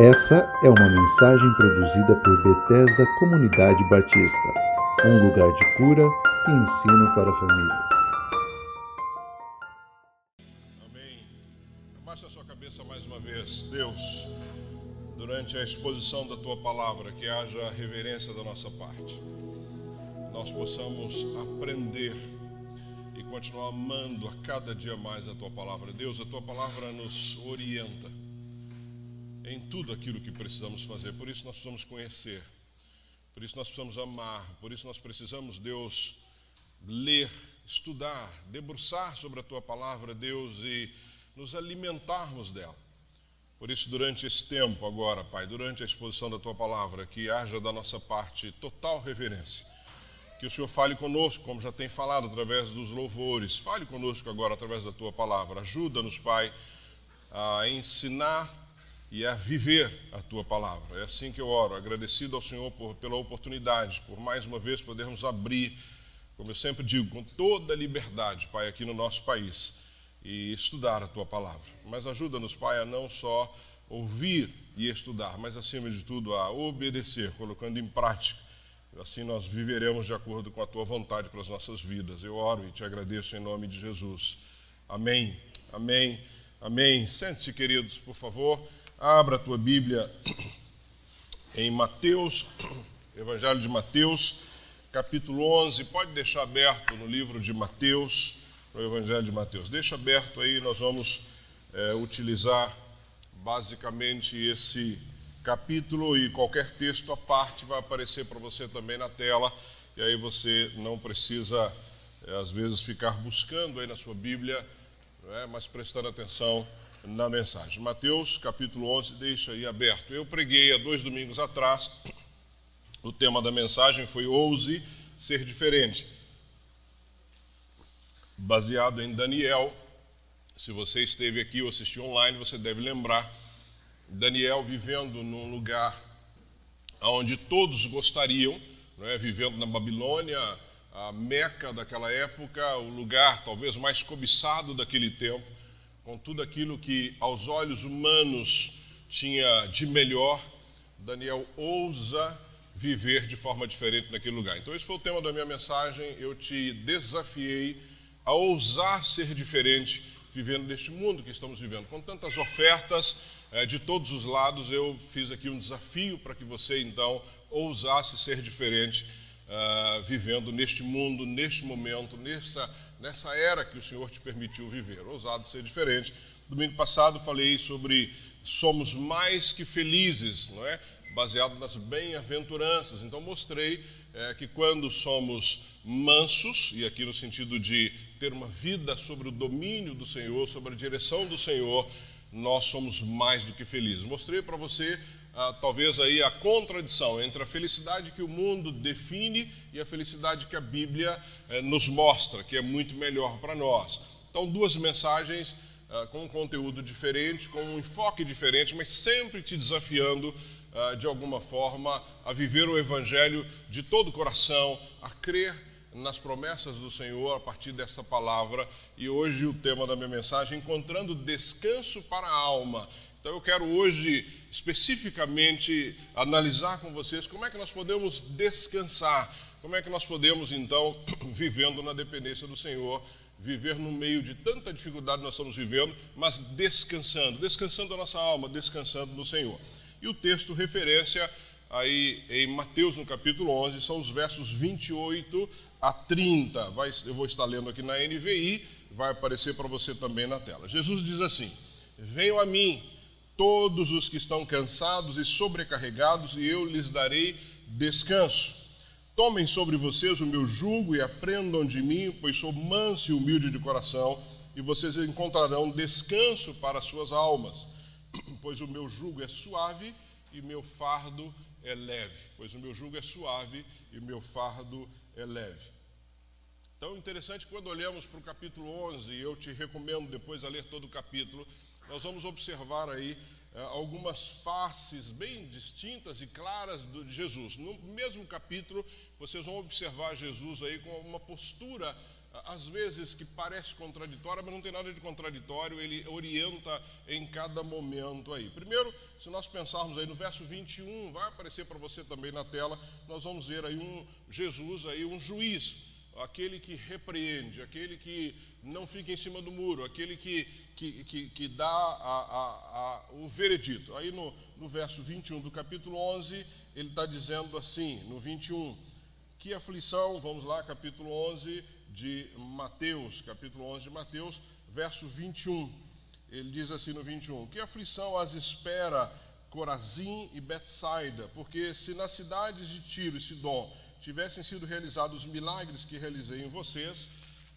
Essa é uma mensagem produzida por Bethesda Comunidade Batista, um lugar de cura e ensino para famílias. Amém. Abaixe a sua cabeça mais uma vez. Deus, durante a exposição da tua palavra, que haja reverência da nossa parte. Nós possamos aprender e continuar amando a cada dia mais a tua palavra. Deus, a tua palavra nos orienta em tudo aquilo que precisamos fazer. Por isso nós precisamos conhecer, por isso nós precisamos amar, por isso nós precisamos, Deus, ler, estudar, debruçar sobre a tua palavra, Deus, e nos alimentarmos dela. Por isso, durante esse tempo agora, Pai, durante a exposição da tua palavra, que haja da nossa parte total reverência. Que o Senhor fale conosco, como já tem falado através dos louvores. Fale conosco agora através da tua palavra. Ajuda-nos, Pai, a ensinar e a viver a tua palavra. É assim que eu oro, agradecido ao Senhor por, pela oportunidade, por mais uma vez podermos abrir, como eu sempre digo, com toda a liberdade, Pai, aqui no nosso país e estudar a tua palavra. Mas ajuda-nos, Pai, a não só ouvir e estudar, mas acima de tudo a obedecer, colocando em prática. Assim nós viveremos de acordo com a tua vontade para as nossas vidas. Eu oro e te agradeço em nome de Jesus. Amém. Amém. Amém. Sente-se, queridos, por favor. Abra a tua Bíblia em Mateus, Evangelho de Mateus, capítulo 11. Pode deixar aberto no livro de Mateus, no Evangelho de Mateus. Deixa aberto aí, nós vamos é, utilizar basicamente esse capítulo e qualquer texto à parte vai aparecer para você também na tela. E aí você não precisa, é, às vezes, ficar buscando aí na sua Bíblia, é? mas prestando atenção na mensagem. Mateus capítulo 11, deixa aí aberto. Eu preguei há dois domingos atrás, o tema da mensagem foi Ouse Ser Diferente, baseado em Daniel. Se você esteve aqui ou assistiu online, você deve lembrar. Daniel vivendo num lugar onde todos gostariam, não é? vivendo na Babilônia, a Meca daquela época, o lugar talvez mais cobiçado daquele tempo com tudo aquilo que aos olhos humanos tinha de melhor, Daniel ousa viver de forma diferente naquele lugar. Então, esse foi o tema da minha mensagem. Eu te desafiei a ousar ser diferente vivendo neste mundo que estamos vivendo. Com tantas ofertas eh, de todos os lados, eu fiz aqui um desafio para que você, então, ousasse ser diferente uh, vivendo neste mundo, neste momento, nessa nessa era que o Senhor te permitiu viver. Ousado ser diferente. Domingo passado falei sobre somos mais que felizes, não é? Baseado nas bem-aventuranças. Então mostrei é, que quando somos mansos, e aqui no sentido de ter uma vida sobre o domínio do Senhor, sobre a direção do Senhor, nós somos mais do que felizes. Mostrei para você ah, talvez aí a contradição entre a felicidade que o mundo define e a felicidade que a Bíblia eh, nos mostra, que é muito melhor para nós. Então, duas mensagens ah, com um conteúdo diferente, com um enfoque diferente, mas sempre te desafiando ah, de alguma forma a viver o Evangelho de todo o coração, a crer nas promessas do Senhor a partir dessa palavra. E hoje o tema da minha mensagem, encontrando descanso para a alma. Então eu quero hoje especificamente analisar com vocês como é que nós podemos descansar, como é que nós podemos então, vivendo na dependência do Senhor, viver no meio de tanta dificuldade nós estamos vivendo, mas descansando, descansando a nossa alma, descansando no Senhor. E o texto referência aí em Mateus no capítulo 11 são os versos 28 a 30. Vai, eu vou estar lendo aqui na NVI, vai aparecer para você também na tela. Jesus diz assim: Venham a mim todos os que estão cansados e sobrecarregados, e eu lhes darei descanso. Tomem sobre vocês o meu jugo e aprendam de mim, pois sou manso e humilde de coração, e vocês encontrarão descanso para suas almas. Pois o meu jugo é suave e meu fardo é leve. Pois o meu jugo é suave e meu fardo é leve. Então, interessante quando olhamos para o capítulo 11, e eu te recomendo depois a ler todo o capítulo, nós vamos observar aí algumas faces bem distintas e claras de Jesus. No mesmo capítulo, vocês vão observar Jesus aí com uma postura às vezes que parece contraditória, mas não tem nada de contraditório, ele orienta em cada momento aí. Primeiro, se nós pensarmos aí no verso 21, vai aparecer para você também na tela, nós vamos ver aí um Jesus aí, um juiz, aquele que repreende, aquele que não fica em cima do muro, aquele que, que, que, que dá a, a, a, o veredito. Aí no, no verso 21 do capítulo 11, ele está dizendo assim, no 21, que aflição, vamos lá, capítulo 11 de Mateus, capítulo 11 de Mateus, verso 21. Ele diz assim no 21: Que aflição as espera Corazim e Betsaida, porque se nas cidades de Tiro e Sidom tivessem sido realizados os milagres que realizei em vocês,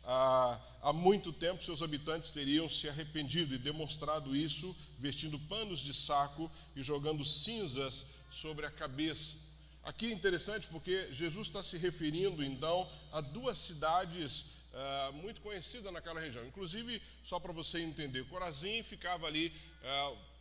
há, muito tempo seus habitantes teriam se arrependido e demonstrado isso, vestindo panos de saco e jogando cinzas sobre a cabeça. Aqui é interessante porque Jesus está se referindo então a duas cidades muito conhecidas naquela região. Inclusive, só para você entender, Corazim ficava ali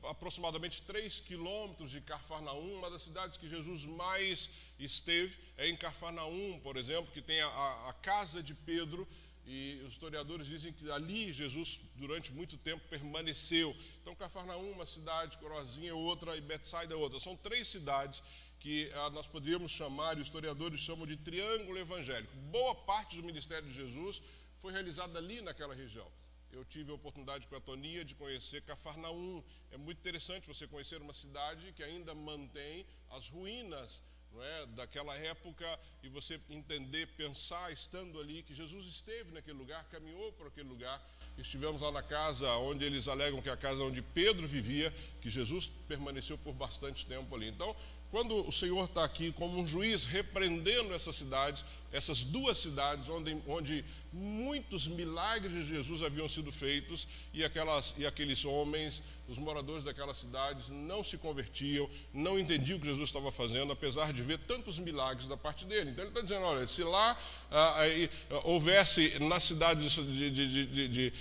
aproximadamente 3 quilômetros de Carfarnaum, uma das cidades que Jesus mais esteve é em Carfarnaum, por exemplo, que tem a, a, casa de Pedro. E os historiadores dizem que ali Jesus, durante muito tempo, permaneceu. Então, Cafarnaum, uma cidade, Corozinha outra e Betsaida outra. São três cidades que ah, nós poderíamos chamar, e os historiadores chamam de triângulo evangélico. Boa parte do ministério de Jesus foi realizada ali naquela região. Eu tive a oportunidade com a Tonia de conhecer Cafarnaum. É muito interessante você conhecer uma cidade que ainda mantém as ruínas não é, daquela época e você entender, pensar, estando ali, que Jesus esteve naquele lugar, caminhou por aquele lugar. Estivemos lá na casa onde eles alegam que é a casa onde Pedro vivia, que Jesus permaneceu por bastante tempo ali. Então, quando o Senhor está aqui como um juiz repreendendo essas cidades, essas duas cidades onde, onde muitos milagres de Jesus haviam sido feitos e, aquelas, e aqueles homens, os moradores daquelas cidades, não se convertiam, não entendiam o que Jesus estava fazendo, apesar de ver tantos milagres da parte dele. Então ele está dizendo: olha, se lá ah, aí, houvesse na cidade de, de, de,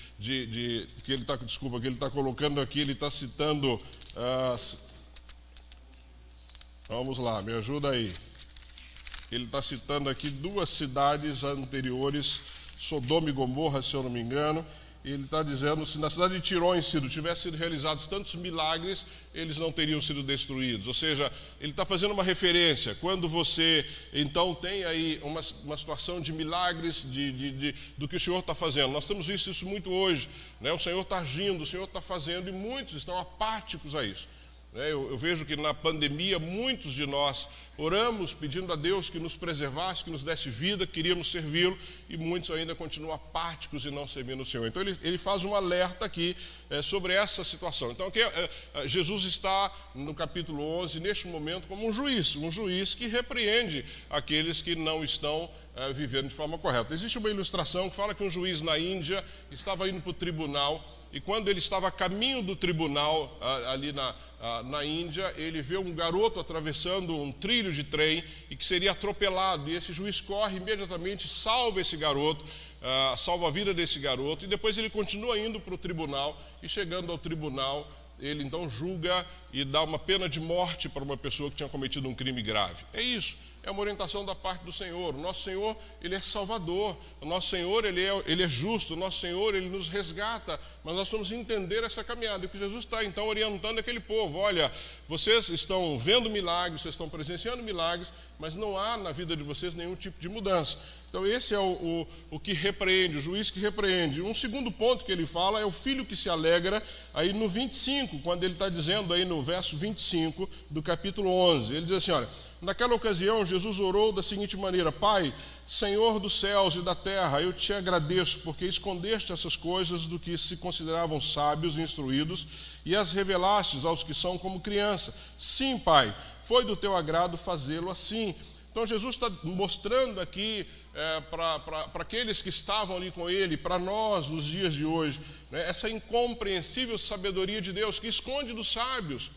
de, que ele está, desculpa, que ele está colocando aqui, ele está citando. Ah, Vamos lá, me ajuda aí. Ele está citando aqui duas cidades anteriores, Sodoma e Gomorra, se eu não me engano. Ele está dizendo se na cidade de em Ciro tivessem sido realizados tantos milagres, eles não teriam sido destruídos. Ou seja, ele está fazendo uma referência. Quando você então tem aí uma, uma situação de milagres de, de, de, do que o Senhor está fazendo, nós temos visto isso muito hoje. Né? O Senhor está agindo, o Senhor está fazendo e muitos estão apáticos a isso. Né? Eu, eu, vejo que na pandemia muitos de nós oramos pedindo a Deus que nos preservasse, que nos desse vida, queríamos servi-lo e muitos ainda continuam apáticos e não servindo o Senhor. Então ele, ele faz um alerta aqui é, sobre essa situação. Então aqui, é, é, Jesus está no capítulo 11, neste momento, como um juiz, um juiz que repreende aqueles que não estão é, vivendo de forma correta. Existe uma ilustração que fala que um juiz na Índia estava indo para o tribunal e quando ele estava a caminho do tribunal, ali na, na Índia, ele vê um garoto atravessando um trilho de trem e que seria atropelado. E esse juiz corre imediatamente, salva esse garoto, salva a vida desse garoto, e depois ele continua indo para o tribunal, e chegando ao tribunal, ele então julga e dá uma pena de morte para uma pessoa que tinha cometido um crime grave. É isso é uma orientação da parte do Senhor. O nosso Senhor, Ele é salvador. O nosso Senhor, Ele é, ele é justo. O nosso Senhor, Ele nos resgata. Mas nós vamos entender essa caminhada. E o que Jesus está, então, orientando aquele povo. Olha, vocês estão vendo milagres, vocês estão presenciando milagres, mas não há na vida de vocês nenhum tipo de mudança. Então, esse é o, o, o que repreende, o juiz que repreende. Um segundo ponto que ele fala é o filho que se alegra, aí no 25, quando ele está dizendo aí no verso 25 do capítulo 11. Ele diz assim: olha. Naquela ocasião, Jesus orou da seguinte maneira: Pai, Senhor dos céus e da terra, eu te agradeço porque escondeste essas coisas do que se consideravam sábios e instruídos e as revelastes aos que são como criança. Sim, Pai, foi do teu agrado fazê-lo assim. Então, Jesus está mostrando aqui é, para aqueles que estavam ali com ele, para nós nos dias de hoje, né, essa incompreensível sabedoria de Deus que esconde dos sábios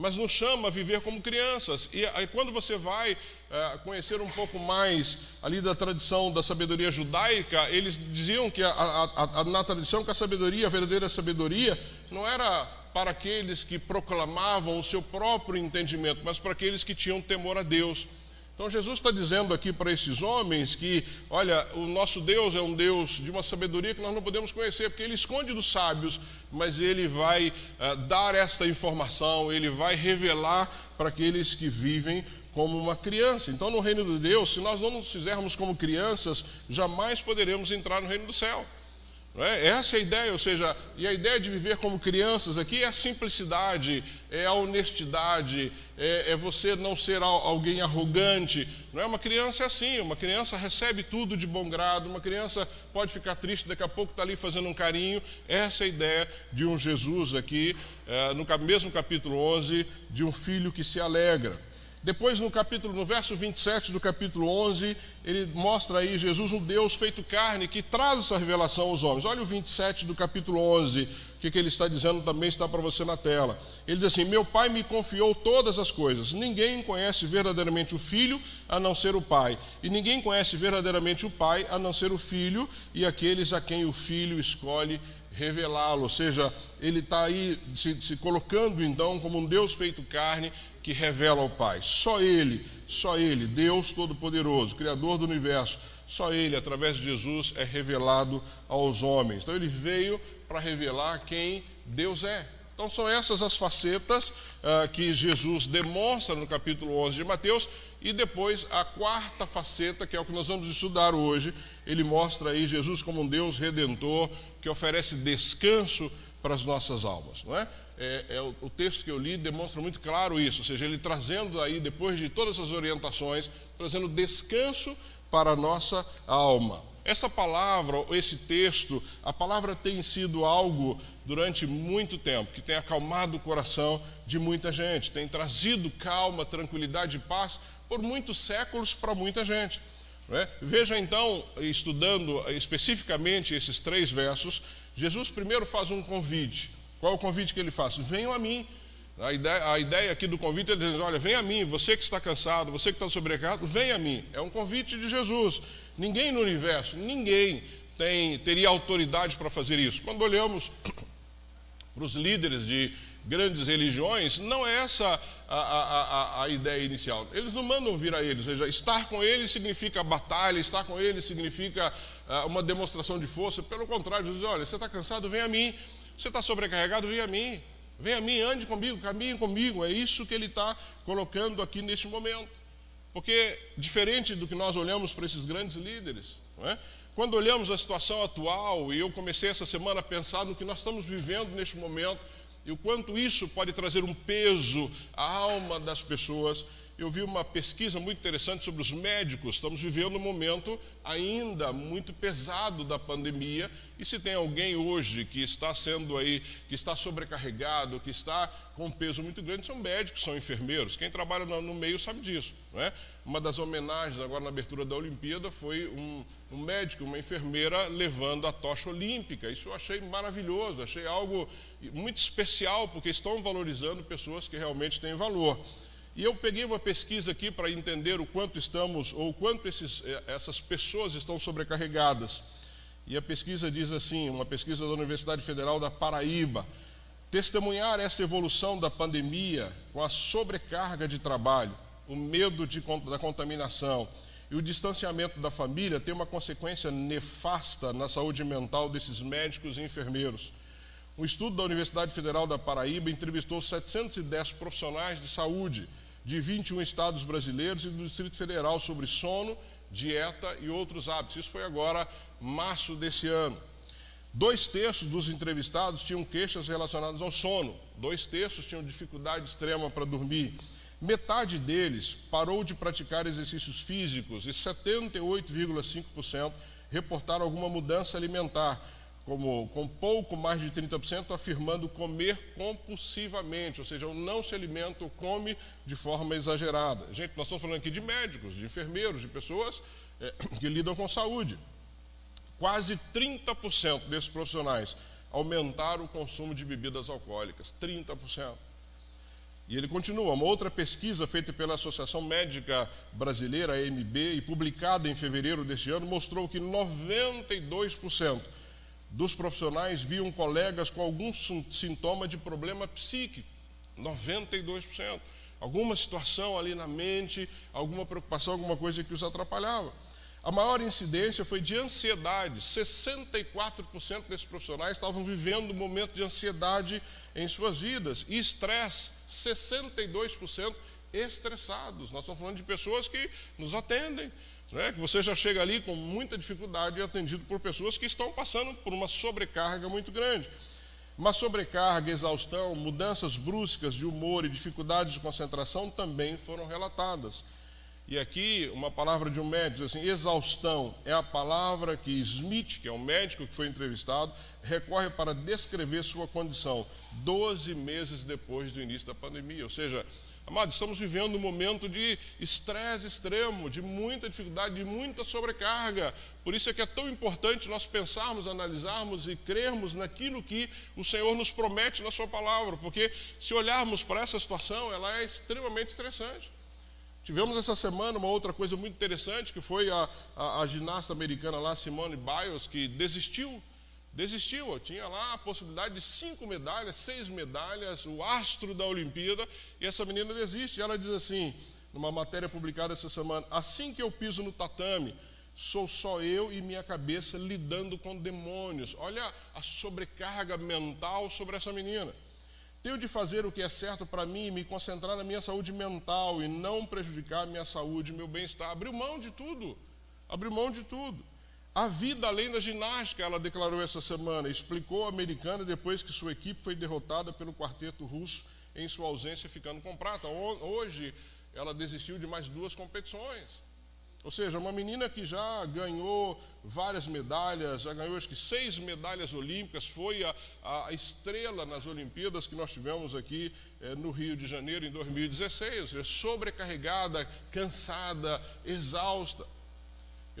mas nos chama a viver como crianças. E aí, quando você vai é, conhecer um pouco mais ali da tradição da sabedoria judaica, eles diziam que a, a, a, na tradição que a sabedoria, a verdadeira sabedoria, não era para aqueles que proclamavam o seu próprio entendimento, mas para aqueles que tinham temor a Deus. Então Jesus está dizendo aqui para esses homens que, olha, o nosso Deus é um Deus de uma sabedoria que nós não podemos conhecer, porque Ele esconde dos sábios, mas Ele vai uh, dar esta informação, Ele vai revelar para aqueles que vivem como uma criança. Então, no reino de Deus, se nós não nos fizermos como crianças, jamais poderemos entrar no reino do céu. É? Essa é a ideia, ou seja, e a ideia de viver como crianças aqui é a simplicidade, é a honestidade, é, é, você não ser alguém arrogante. Não é uma criança é assim, uma criança recebe tudo de bom grado, uma criança pode ficar triste, daqui a pouco está ali fazendo um carinho. Essa é a ideia de um Jesus aqui, é, no mesmo capítulo 11, de um filho que se alegra. Depois, no capítulo, no verso 27 do capítulo 11, ele mostra aí Jesus, um Deus feito carne, que traz essa revelação aos homens. Olha o 27 do capítulo 11, o que, que ele está dizendo também está para você na tela. Ele diz assim: Meu Pai me confiou todas as coisas. Ninguém conhece verdadeiramente o Filho a não ser o Pai. E ninguém conhece verdadeiramente o Pai a não ser o Filho e aqueles a quem o Filho escolhe revelá-lo. Ou seja, ele está aí se, se colocando então como um Deus feito carne que revela ao Pai. Só Ele, só Ele, Deus Todo-Poderoso, Criador do universo, só Ele, através de Jesus, é revelado aos homens. Então Ele veio para revelar quem Deus é. Então são essas as facetas uh, que Jesus demonstra no capítulo 11 de Mateus e depois a quarta faceta, que é o que nós vamos estudar hoje, ele mostra aí Jesus como um Deus redentor que oferece descanso para as nossas almas, não é? É, é o, o, texto que eu li demonstra muito claro isso, ou seja, ele trazendo aí, depois de todas as orientações, trazendo descanso para a nossa alma. Essa palavra, esse texto, a palavra tem sido algo durante muito tempo que tem acalmado o coração de muita gente, tem trazido calma, tranquilidade e paz por muitos séculos para muita gente. É? Veja então, estudando especificamente esses três versos, Jesus primeiro faz um convite. Qual é o convite que ele faz? Venham a mim. A ideia, a ideia aqui do convite é dizer: olha, venha a mim, você que está cansado, você que está sobrecarregado, venha a mim. É um convite de Jesus. Ninguém no universo, ninguém tem, teria autoridade para fazer isso. Quando olhamos para os líderes de grandes religiões, não é essa a, a, a, a, ideia inicial. Eles não mandam vir a eles, ou seja, estar com eles significa batalha, estar com eles significa uh, uma demonstração de força. Pelo contrário, diz: olha, você está cansado, vem a mim. Você está sobrecarregado? Vem a mim. Vem a mim, ande comigo, caminhe comigo. É isso que ele está colocando aqui neste momento. Porque, diferente do que nós olhamos para esses grandes líderes, é? quando olhamos a situação atual, e eu comecei essa semana a pensar no que nós estamos vivendo neste momento, e o quanto isso pode trazer um peso à alma das pessoas, eu vi uma pesquisa muito interessante sobre os médicos. Estamos vivendo um momento ainda muito pesado da pandemia. E se tem alguém hoje que está sendo aí, que está sobrecarregado, que está com um peso muito grande, são médicos, são enfermeiros. Quem trabalha no meio sabe disso. Não é? Uma das homenagens agora na abertura da Olimpíada foi um, um médico, uma enfermeira levando a tocha olímpica. Isso eu achei maravilhoso, achei algo muito especial, porque estão valorizando pessoas que realmente têm valor. E eu peguei uma pesquisa aqui para entender o quanto estamos, ou quanto esses, eh, essas pessoas estão sobrecarregadas. E a pesquisa diz assim: uma pesquisa da Universidade Federal da Paraíba. Testemunhar essa evolução da pandemia com a sobrecarga de trabalho, o medo de, da contaminação e o distanciamento da família tem uma consequência nefasta na saúde mental desses médicos e enfermeiros. Um estudo da Universidade Federal da Paraíba entrevistou 710 profissionais de saúde de 21 estados brasileiros e do Distrito Federal sobre sono, dieta e outros hábitos. Isso foi agora março desse ano. Dois terços dos entrevistados tinham queixas relacionadas ao sono, dois terços tinham dificuldade extrema para dormir. Metade deles parou de praticar exercícios físicos e 78,5% reportaram alguma mudança alimentar, como, com pouco mais de 30% afirmando comer compulsivamente, ou seja, não se alimenta ou come de forma exagerada. Gente, nós estamos falando aqui de médicos, de enfermeiros, de pessoas é, que lidam com saúde. Quase 30% desses profissionais aumentaram o consumo de bebidas alcoólicas, 30%. E ele continua, uma outra pesquisa feita pela Associação Médica Brasileira, AMB, e publicada em fevereiro deste ano, mostrou que 92% dos profissionais viam colegas com algum sintoma de problema psíquico. 92%. alguma situação ali na mente, alguma preocupação, alguma coisa que os atrapalhava. A maior incidência foi de ansiedade. 64% desses profissionais estavam vivendo um momento de ansiedade em suas vidas. E estresse, 62% estressados. Nós estamos falando de pessoas que nos atendem, né? que você já chega ali com muita dificuldade e atendido por pessoas que estão passando por uma sobrecarga muito grande. Uma sobrecarga, exaustão, mudanças bruscas de humor e dificuldades de concentração também foram relatadas. E aqui, uma palavra de um médico, assim, exaustão é a palavra que Smith, que é um médico que foi entrevistado, recorre para descrever sua condição 12 meses depois do início da pandemia. Ou seja, Amados, estamos vivendo um momento de estresse extremo, de muita dificuldade, de muita sobrecarga. Por isso é que é tão importante nós pensarmos, analisarmos e crermos naquilo que o Senhor nos promete na Sua palavra, porque se olharmos para essa situação, ela é extremamente estressante. Tivemos essa semana uma outra coisa muito interessante, que foi a, a, a ginasta americana lá, Simone Biles, que desistiu Desistiu, tinha lá a possibilidade de cinco medalhas, seis medalhas, o astro da Olimpíada, e essa menina desiste. Ela diz assim, numa matéria publicada essa semana: assim que eu piso no tatame, sou só eu e minha cabeça lidando com demônios. Olha a sobrecarga mental sobre essa menina. Tenho de fazer o que é certo para mim e me concentrar na minha saúde mental e não prejudicar minha saúde, meu bem-estar. Abriu mão de tudo. Abriu mão de tudo. A vida além da ginástica, ela declarou essa semana, explicou a americana depois que sua equipe foi derrotada pelo quarteto russo em sua ausência, ficando com prata. Hoje, ela desistiu de mais duas competições. Ou seja, uma menina que já ganhou várias medalhas, já ganhou acho que seis medalhas olímpicas, foi a, a estrela nas Olimpíadas que nós tivemos aqui eh, no Rio de Janeiro em 2016, ou seja, sobrecarregada, cansada, exausta.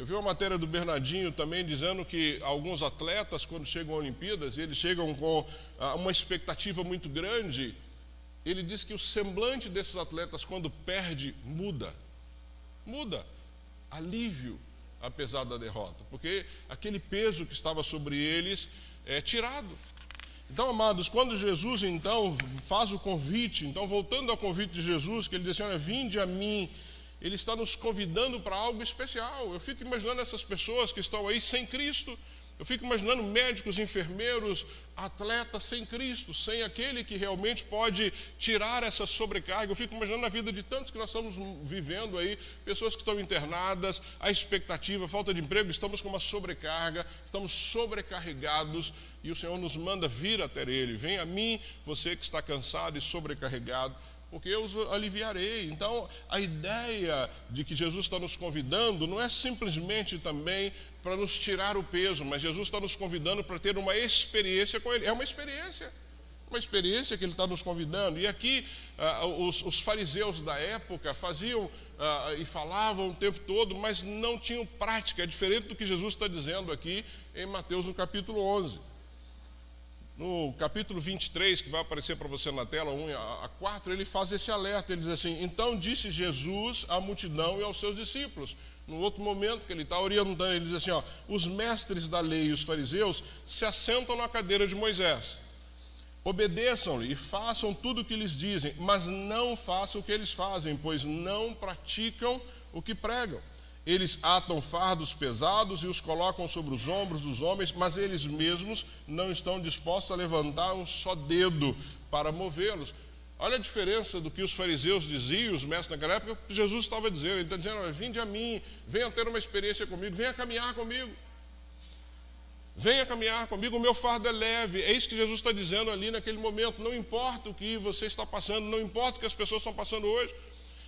Eu vi uma matéria do Bernardinho também dizendo que alguns atletas, quando chegam a Olimpíadas, eles chegam com ah, uma expectativa muito grande. Ele diz que o semblante desses atletas, quando perde, muda. Muda. Alívio, apesar da derrota. Porque aquele peso que estava sobre eles é tirado. Então, amados, quando Jesus então faz o convite, então voltando ao convite de Jesus, que ele diz assim: Olha, vinde a mim ele está nos convidando para algo especial. Eu fico imaginando essas pessoas que estão aí sem Cristo. Eu fico imaginando médicos, enfermeiros, atletas sem Cristo, sem aquele que realmente pode tirar essa sobrecarga. Eu fico imaginando a vida de tantos que nós estamos vivendo aí, pessoas que estão internadas, a expectativa, a falta de emprego, estamos com uma sobrecarga, estamos sobrecarregados e o Senhor nos manda vir até Ele. Vem a mim, você que está cansado e sobrecarregado porque eu os aliviarei. Então, a ideia de que Jesus está nos convidando não é simplesmente também para nos tirar o peso, mas Jesus está nos convidando para ter uma experiência com Ele. É uma experiência, uma experiência que Ele está nos convidando. E aqui, ah, os, os, fariseus da época faziam ah, e falavam o tempo todo, mas não tinham prática, é diferente do que Jesus está dizendo aqui em Mateus no capítulo 11. No capítulo 23, que vai aparecer para você na tela, 1 a 4, ele faz esse alerta. Ele diz assim: Então disse Jesus à multidão e aos seus discípulos. No outro momento que ele está orientando, ele diz assim: ó, Os mestres da lei e os fariseus se assentam na cadeira de Moisés. Obedeçam-lhe e façam tudo o que lhes dizem, mas não façam o que eles fazem, pois não praticam o que pregam. Eles atam fardos pesados e os colocam sobre os ombros dos homens, mas eles mesmos não estão dispostos a levantar um só dedo para movê-los. Olha a diferença do que os fariseus diziam, os mestres naquela época, que Jesus estava dizendo. Ele está dizendo: vinde a mim, venha ter uma experiência comigo, venha caminhar comigo. Venha caminhar comigo, o meu fardo é leve. É isso que Jesus está dizendo ali naquele momento. Não importa o que você está passando, não importa o que as pessoas estão passando hoje.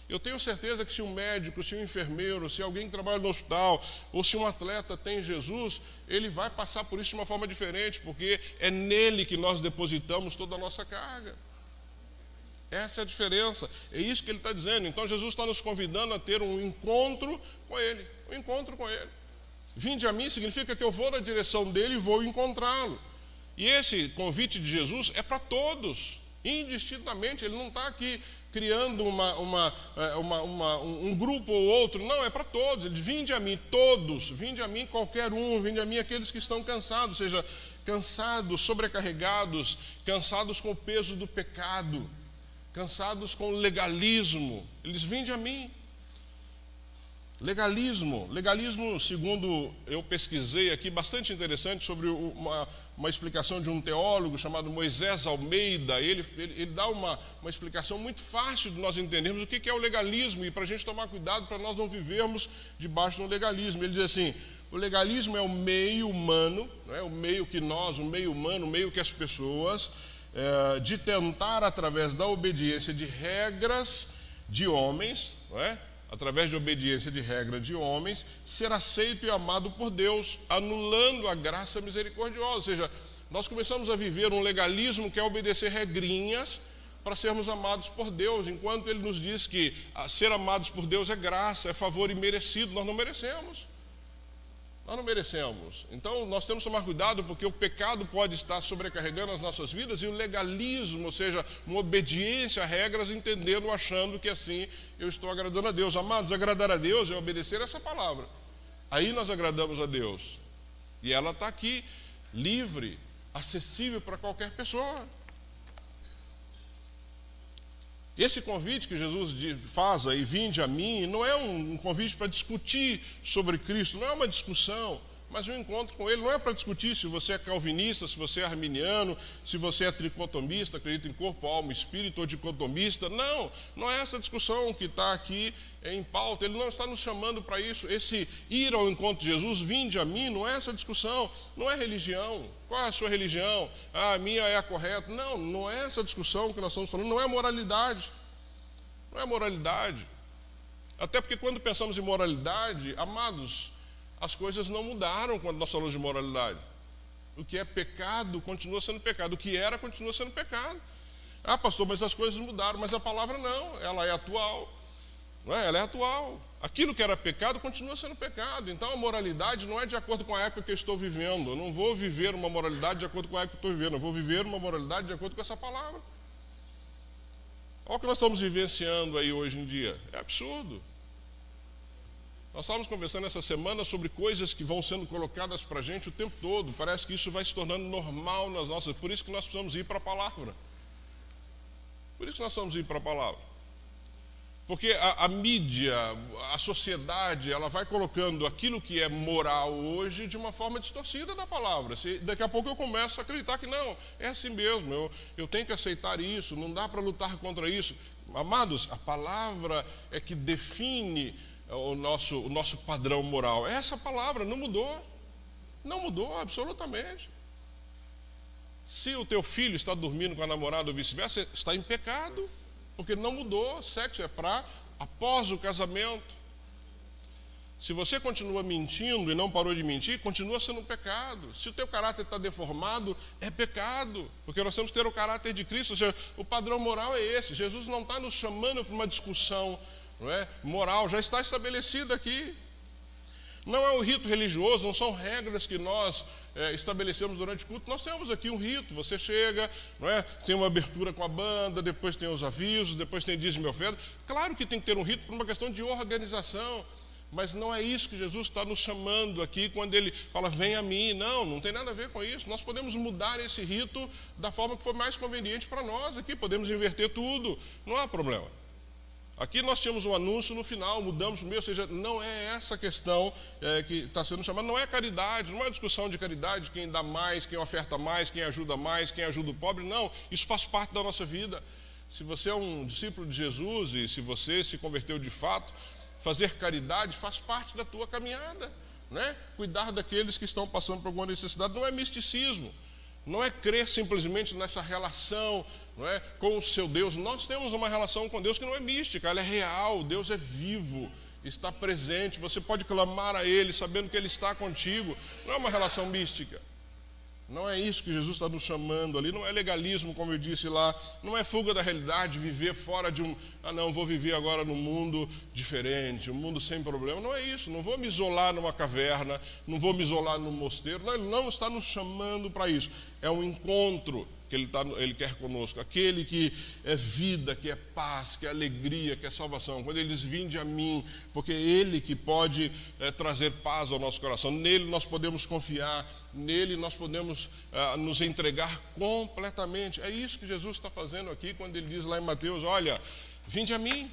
Eu tenho certeza que se um médico, se um enfermeiro, se alguém que trabalha no hospital, ou se um atleta tem Jesus, ele vai passar por isso de uma forma diferente, porque é nele que nós depositamos toda a nossa carga. Essa é a diferença. É isso que ele está dizendo. Então Jesus está nos convidando a ter um encontro com Ele. Um encontro com Ele. Vinde a mim significa que eu vou na direção dele e vou encontrá-lo. E esse convite de Jesus é para todos, indistintamente. Ele não está aqui criando uma, uma, é, uma, um grupo ou outro. Não, é para todos. Vinde a mim, todos. Vinde a mim qualquer um. Vinde a mim aqueles que estão cansados, seja, cansados, sobrecarregados, cansados com o peso do pecado. cansados com legalismo. Eles vêm a mim. Legalismo. Legalismo, segundo eu pesquisei aqui, bastante interessante, sobre uma, uma explicação de um teólogo chamado Moisés Almeida. Ele, ele, ele dá uma, uma explicação muito fácil de nós entendermos o que, que é o legalismo e para a gente tomar cuidado para nós não vivermos debaixo do legalismo. Ele diz assim: o legalismo é o meio humano, não é? o meio que nós, o meio humano, o meio que as pessoas, é, de tentar, através da obediência de regras de homens, não é? Através de obediência de regra de homens, ser aceito e amado por Deus, anulando a graça misericordiosa. Ou seja, nós começamos a viver um legalismo que é obedecer regrinhas para sermos amados por Deus, enquanto ele nos diz que ah, ser amados por Deus é graça, é favor imerecido, nós não merecemos. Nós não merecemos. Então nós temos que tomar cuidado porque o pecado pode estar sobrecarregando as nossas vidas e o legalismo, ou seja, uma obediência a regras, entendendo, achando que assim eu estou agradando a Deus. Amados, agradar a Deus é obedecer essa palavra. Aí nós agradamos a Deus. E ela está aqui, livre, acessível para qualquer pessoa. Esse convite que Jesus faz aí, vinde a mim, não é um convite para discutir sobre Cristo, não é uma discussão, mas um encontro com Ele não é para discutir se você é calvinista, se você é arminiano, se você é tricotomista, acredita em corpo, alma, espírito ou dicotomista. Não, não é essa discussão que está aqui em pauta. Ele não está nos chamando para isso. Esse ir ao encontro de Jesus, vinde a mim, não é essa discussão, não é religião. Qual é a sua religião? Ah, a minha é a correta. Não, não é essa discussão que nós estamos falando, não é moralidade. Não é moralidade. Até porque quando pensamos em moralidade, amados, as coisas não mudaram quando nós falamos de moralidade. O que é pecado continua sendo pecado. O que era continua sendo pecado. Ah, pastor, mas as coisas mudaram. Mas a palavra não, ela é atual. Não é? Ela é atual. Aquilo que era pecado continua sendo pecado. Então a moralidade não é de acordo com a época que eu estou vivendo. Eu não vou viver uma moralidade de acordo com a época que eu estou vivendo. Eu vou viver uma moralidade de acordo com essa palavra. Olha o que nós estamos vivenciando aí hoje em dia. É absurdo. Nós estávamos conversando essa semana sobre coisas que vão sendo colocadas para a gente o tempo todo. Parece que isso vai se tornando normal nas nossas. Por isso que nós precisamos ir para a palavra. Por isso que nós precisamos ir para a palavra. Porque a, a, mídia, a sociedade, ela vai colocando aquilo que é moral hoje de uma forma distorcida da palavra. Se, daqui a pouco eu começo a acreditar que não, é assim mesmo, eu, eu tenho que aceitar isso, não dá para lutar contra isso. Amados, a palavra é que define o nosso, o nosso padrão moral. Essa palavra não mudou. Não mudou absolutamente. Se o teu filho está dormindo com a namorada ou vice-versa, está em pecado, porque não mudou. Sexo é para após o casamento. Se você continua mentindo e não parou de mentir, continua sendo um pecado. Se o teu caráter está deformado, é pecado, porque nós temos que ter o caráter de Cristo. Ou seja, o padrão moral é esse. Jesus não está nos chamando para uma discussão não é? moral, já está estabelecido aqui. Não é o rito religioso, não são regras que nós é, estabelecemos durante o culto. Nós temos aqui um rito. Você chega, não é? tem uma abertura com a banda, depois tem os avisos, depois tem dízimo e oferta. Claro que tem que ter um rito por uma questão de organização. Mas não é isso que Jesus está nos chamando aqui quando ele fala, vem a mim. Não, não tem nada a ver com isso. Nós podemos mudar esse rito da forma que for mais conveniente para nós aqui. Podemos inverter tudo, não há problema. Aqui nós tínhamos um anúncio no final, mudamos o meio, ou seja, não é essa questão é, que está sendo chamada, não é caridade, não é discussão de caridade, quem dá mais, quem oferta mais, quem ajuda mais, quem ajuda o pobre, não, isso faz parte da nossa vida. Se você é um discípulo de Jesus e se você se converteu de fato, fazer caridade faz parte da tua caminhada, né? Cuidar daqueles que estão passando por alguma necessidade não é misticismo, não é crer simplesmente nessa relação não é, com o seu Deus. Nós temos uma relação com Deus que não é mística, ela é real. Deus é vivo, está presente. Você pode clamar a Ele sabendo que Ele está contigo. Não é uma relação mística. Não é isso que Jesus está nos chamando ali, não é legalismo, como eu disse lá, não é fuga da realidade, viver fora de um. Ah, não, vou viver agora num mundo diferente, um mundo sem problema. Não é isso, não vou me isolar numa caverna, não vou me isolar num mosteiro. Não, ele não está nos chamando para isso. É um encontro que ele, tá, ele quer conosco, aquele que é vida, que é paz, que é alegria, que é salvação. Quando ele diz, vinde a mim, porque é ele que pode é, trazer paz ao nosso coração, nele nós podemos confiar, nele nós podemos é, nos entregar completamente. É isso que Jesus está fazendo aqui quando ele diz lá em Mateus: olha, vinde a mim,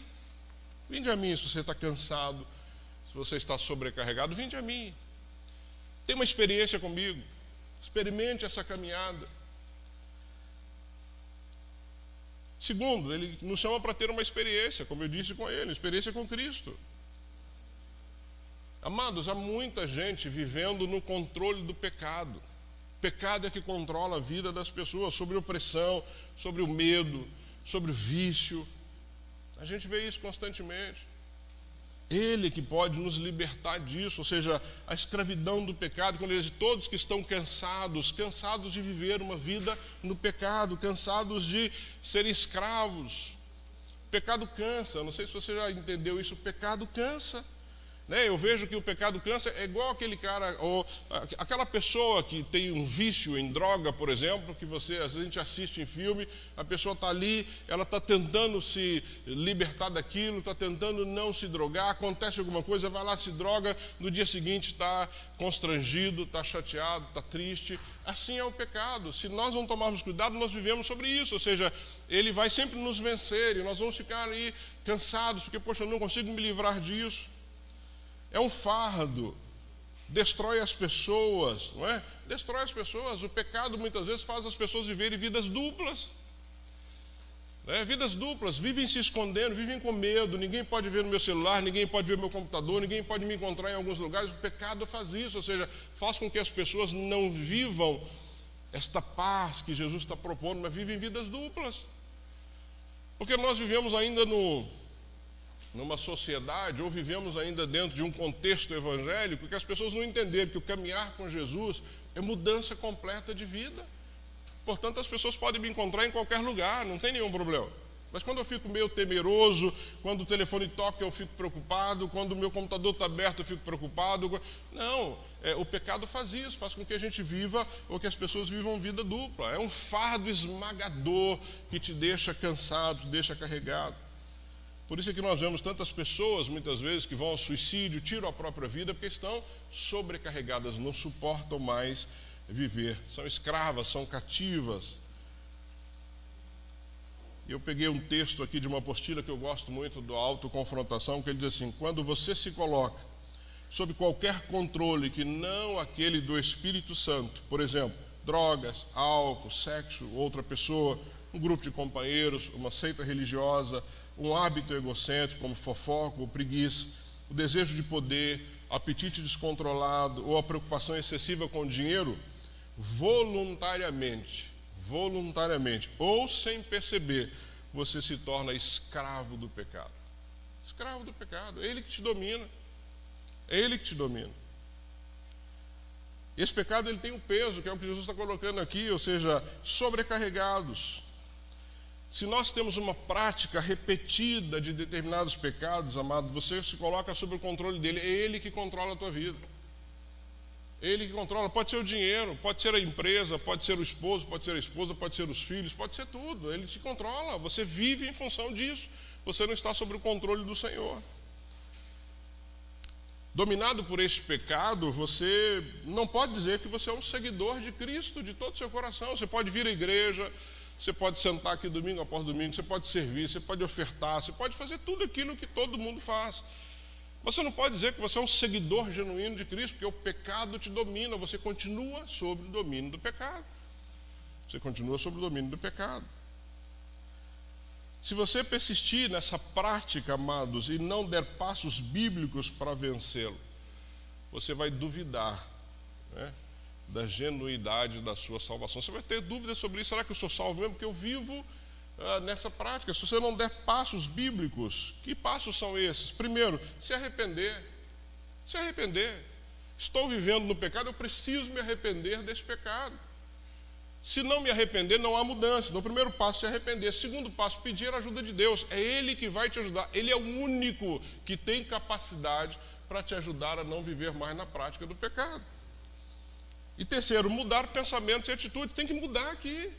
vinde a mim se você está cansado, se você está sobrecarregado, vinde a mim. Tem uma experiência comigo, experimente essa caminhada. Segundo, ele nos chama para ter uma experiência, como eu disse com ele, experiência com Cristo. Amados, há muita gente vivendo no controle do pecado. Pecado é que controla a vida das pessoas, sobre opressão, sobre o medo, sobre o vício. A gente vê isso constantemente. Ele que pode nos libertar disso, ou seja, a escravidão do pecado, quando ele diz todos que estão cansados, cansados de viver uma vida no pecado, cansados de ser escravos. O pecado cansa, não sei se você já entendeu isso, o pecado cansa. Né? Eu vejo que o pecado cansa é igual aquele cara, ou aquela pessoa que tem um vício em droga, por exemplo, que você, às vezes a gente assiste em filme, a pessoa está ali, ela está tentando se libertar daquilo, está tentando não se drogar, acontece alguma coisa, vai lá, se droga, no dia seguinte está constrangido, está chateado, está triste. Assim é o pecado. Se nós não tomarmos cuidado, nós vivemos sobre isso, ou seja, ele vai sempre nos vencer e nós vamos ficar aí cansados, porque, poxa, eu não consigo me livrar disso é um fardo, destrói as pessoas, não é? Destrói as pessoas. O pecado muitas vezes faz as pessoas viverem vidas duplas. Né? Vidas duplas, vivem se escondendo, vivem com medo. Ninguém pode ver no meu celular, ninguém pode ver no meu computador, ninguém pode me encontrar em alguns lugares. O pecado faz isso, ou seja, faz com que as pessoas não vivam esta paz que Jesus está propondo, mas vivem vidas duplas. Porque nós vivemos ainda no, numa sociedade, ou vivemos ainda dentro de um contexto evangélico, que as pessoas não entenderam que o caminhar com Jesus é mudança completa de vida. Portanto, as pessoas podem me encontrar em qualquer lugar, não tem nenhum problema. Mas quando eu fico meio temeroso, quando o telefone toca, eu fico preocupado, quando o meu computador está aberto, eu fico preocupado. Não, é, o pecado faz isso, faz com que a gente viva, ou que as pessoas vivam vida dupla. É um fardo esmagador que te deixa cansado, te deixa carregado. Por isso é que nós vemos tantas pessoas, muitas vezes, que vão ao suicídio, tiram a própria vida, porque estão sobrecarregadas, não suportam mais viver. São escravas, são cativas. Eu peguei um texto aqui de uma apostila que eu gosto muito do Autoconfrontação, que ele diz assim: quando você se coloca sob qualquer controle que não aquele do Espírito Santo, por exemplo, drogas, álcool, sexo, outra pessoa, um grupo de companheiros, uma seita religiosa, um hábito egocêntrico, como fofoca ou preguiça, o desejo de poder, apetite descontrolado ou a preocupação excessiva com o dinheiro, voluntariamente, voluntariamente ou sem perceber, você se torna escravo do pecado. Escravo do pecado, é ele que te domina. É ele que te domina. Esse pecado ele tem um peso, que é o que Jesus está colocando aqui, ou seja, sobrecarregados. Se nós temos uma prática repetida de determinados pecados, amado, você se coloca sob o controle dele, é ele que controla a tua vida. Ele que controla, pode ser o dinheiro, pode ser a empresa, pode ser o esposo, pode ser a esposa, pode ser os filhos, pode ser tudo. Ele te controla, você vive em função disso. Você não está sob o controle do Senhor. Dominado por este pecado, você não pode dizer que você é um seguidor de Cristo de todo o seu coração. Você pode vir à igreja, você pode sentar aqui domingo após domingo, você pode servir, você pode ofertar, você pode fazer tudo aquilo que todo mundo faz. Você não pode dizer que você é um seguidor genuíno de Cristo, porque o pecado te domina, você continua sob o domínio do pecado. Você continua sob o domínio do pecado. Se você persistir nessa prática, amados, e não der passos bíblicos para vencê-lo, você vai duvidar. Né? Da genuidade da sua salvação. Você vai ter dúvidas sobre isso. Será que eu sou salvo mesmo? Porque eu vivo ah, nessa prática. Se você não der passos bíblicos, que passos são esses? Primeiro, se arrepender. Se arrepender. Estou vivendo no pecado, eu preciso me arrepender desse pecado. Se não me arrepender, não há mudança. Então, o primeiro passo é se arrepender. Segundo passo, pedir a ajuda de Deus. É Ele que vai te ajudar. Ele é o único que tem capacidade para te ajudar a não viver mais na prática do pecado. E terceiro, mudar pensamentos e atitudes. Tem que mudar aqui.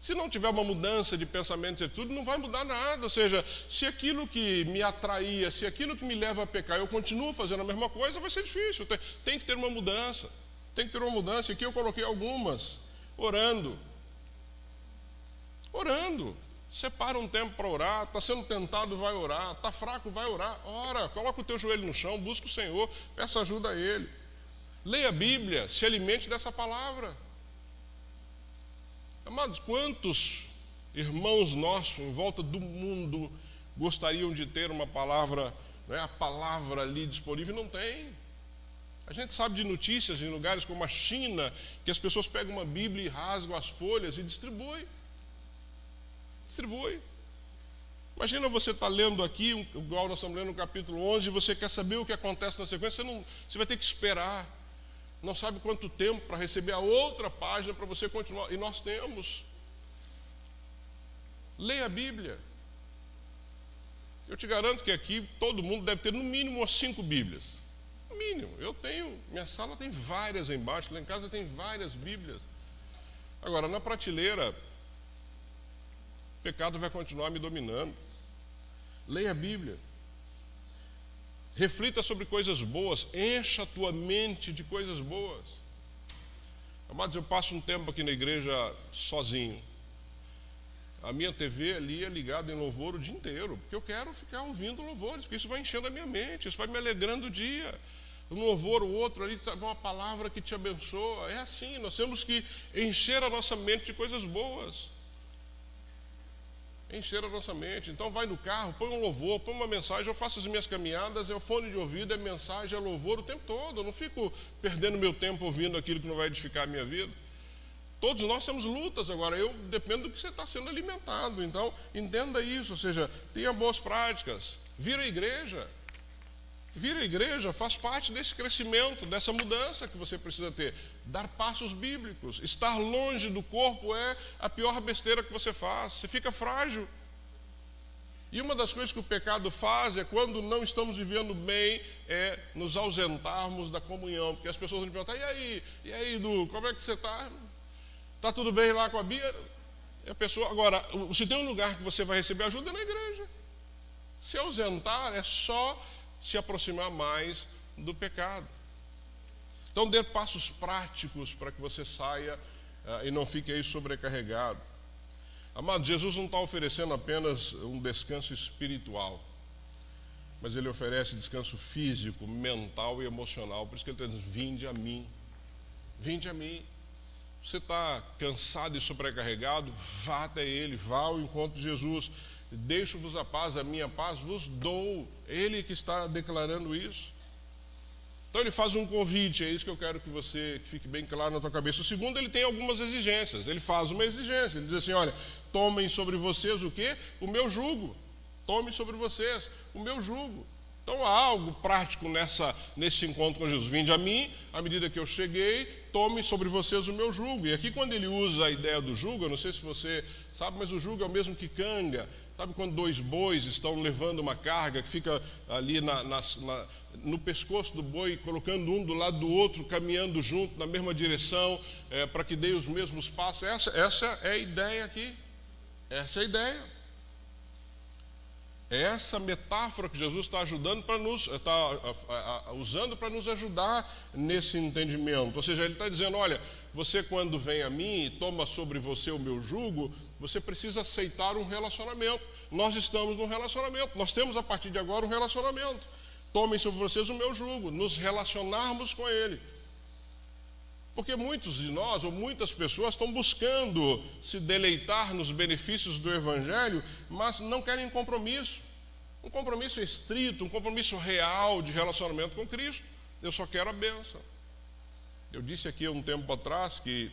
Se não tiver uma mudança de pensamento e tudo, não vai mudar nada. Ou seja, se aquilo que me atraía, se aquilo que me leva a pecar, eu continuo fazendo a mesma coisa, vai ser difícil. Tem, tem que ter uma mudança. Tem que ter uma mudança. Aqui eu coloquei algumas. Orando. Orando. Separa um tempo para orar. Está sendo tentado, vai orar. Está fraco, vai orar. Ora, coloca o teu joelho no chão, busca o Senhor, peça ajuda a Ele. Leia a Bíblia, se alimente dessa palavra. Amados, quantos irmãos nossos em volta do mundo gostariam de ter uma palavra, né, a palavra ali disponível? Não tem. A gente sabe de notícias em lugares como a China, que as pessoas pegam uma Bíblia e rasgam as folhas e distribuem. Distribui. Imagina você estar tá lendo aqui, igual nós estamos lendo no capítulo 11, e você quer saber o que acontece na sequência, você, não, você vai ter que esperar não sabe quanto tempo para receber a outra página para você continuar. E nós temos. Leia a Bíblia. Eu te garanto que aqui todo mundo deve ter no mínimo umas cinco Bíblias. No mínimo. Eu tenho, minha sala tem várias embaixo, lá em casa tem várias Bíblias. Agora, na prateleira, o pecado vai continuar me dominando. Leia a Bíblia. Reflita sobre coisas boas, encha a tua mente de coisas boas. Amados, eu passo um tempo aqui na igreja sozinho. A minha TV ali é ligada em louvor o dia inteiro, porque eu quero ficar ouvindo louvores, porque isso vai enchendo a minha mente, isso vai me alegrando o dia. Um louvor, o outro ali, uma palavra que te abençoa. É assim, nós temos que encher a nossa mente de coisas boas encher a nossa mente. Então vai no carro, põe um louvor, põe uma mensagem, eu faço as minhas caminhadas, é o fone de ouvido, é mensagem, é louvor o tempo todo. Eu não fico perdendo meu tempo ouvindo aquilo que não vai edificar a minha vida. Todos nós temos lutas agora, eu dependo do que você está sendo alimentado. Então, entenda isso, ou seja, tenha boas práticas, vira a igreja. Vira a igreja, faz parte desse crescimento, dessa mudança que você precisa ter. Dar passos bíblicos. Estar longe do corpo é a pior besteira que você faz. Você fica frágil. E uma das coisas que o pecado faz é quando não estamos vivendo bem, é nos ausentarmos da comunhão. Porque as pessoas vão perguntar, e aí, e aí, Du, como é que você está? Está tudo bem lá com a Bia? E a pessoa, agora, se tem um lugar que você vai receber ajuda é na igreja. Se ausentar é só se aproximar mais do pecado. Então, dê passos práticos para que você saia uh, e não fique aí sobrecarregado. Amado, Jesus não está oferecendo apenas um descanso espiritual, mas ele oferece descanso físico, mental e emocional. Por isso que ele está dizendo: vinde a mim, vinde a mim. Você está cansado e sobrecarregado? Vá até Ele, vá ao encontro de Jesus. Deixo-vos a paz, a minha paz vos dou. Ele que está declarando isso. Então ele faz um convite, é isso que eu quero que você que fique bem claro na tua cabeça. O segundo, ele tem algumas exigências. Ele faz uma exigência, ele diz assim: olha, tomem sobre vocês o quê? O meu jugo. Tomem sobre vocês o meu jugo. Então há algo prático nessa, nesse encontro com Jesus. Vinde a mim, à medida que eu cheguei, tome sobre vocês o meu jugo. E aqui, quando ele usa a ideia do jugo, eu não sei se você sabe, mas o jugo é o mesmo que canga. Sabe quando dois bois estão levando uma carga que fica ali na, na, na, no pescoço do boi, colocando um do lado do outro, caminhando junto na mesma direção, é, para que dê os mesmos passos? Essa, essa é a ideia aqui. Essa é a ideia. É essa metáfora que Jesus está ajudando para nos está usando para nos ajudar nesse entendimento. Ou seja, ele está dizendo: olha, você quando vem a mim e toma sobre você o meu jugo, você precisa aceitar um relacionamento. Nós estamos num relacionamento. Nós temos a partir de agora um relacionamento. Tomem sobre vocês o meu jugo, nos relacionarmos com Ele. Porque muitos de nós, ou muitas pessoas, estão buscando se deleitar nos benefícios do Evangelho, mas não querem compromisso. Um compromisso estrito, um compromisso real de relacionamento com Cristo. Eu só quero a benção. Eu disse aqui há um tempo atrás que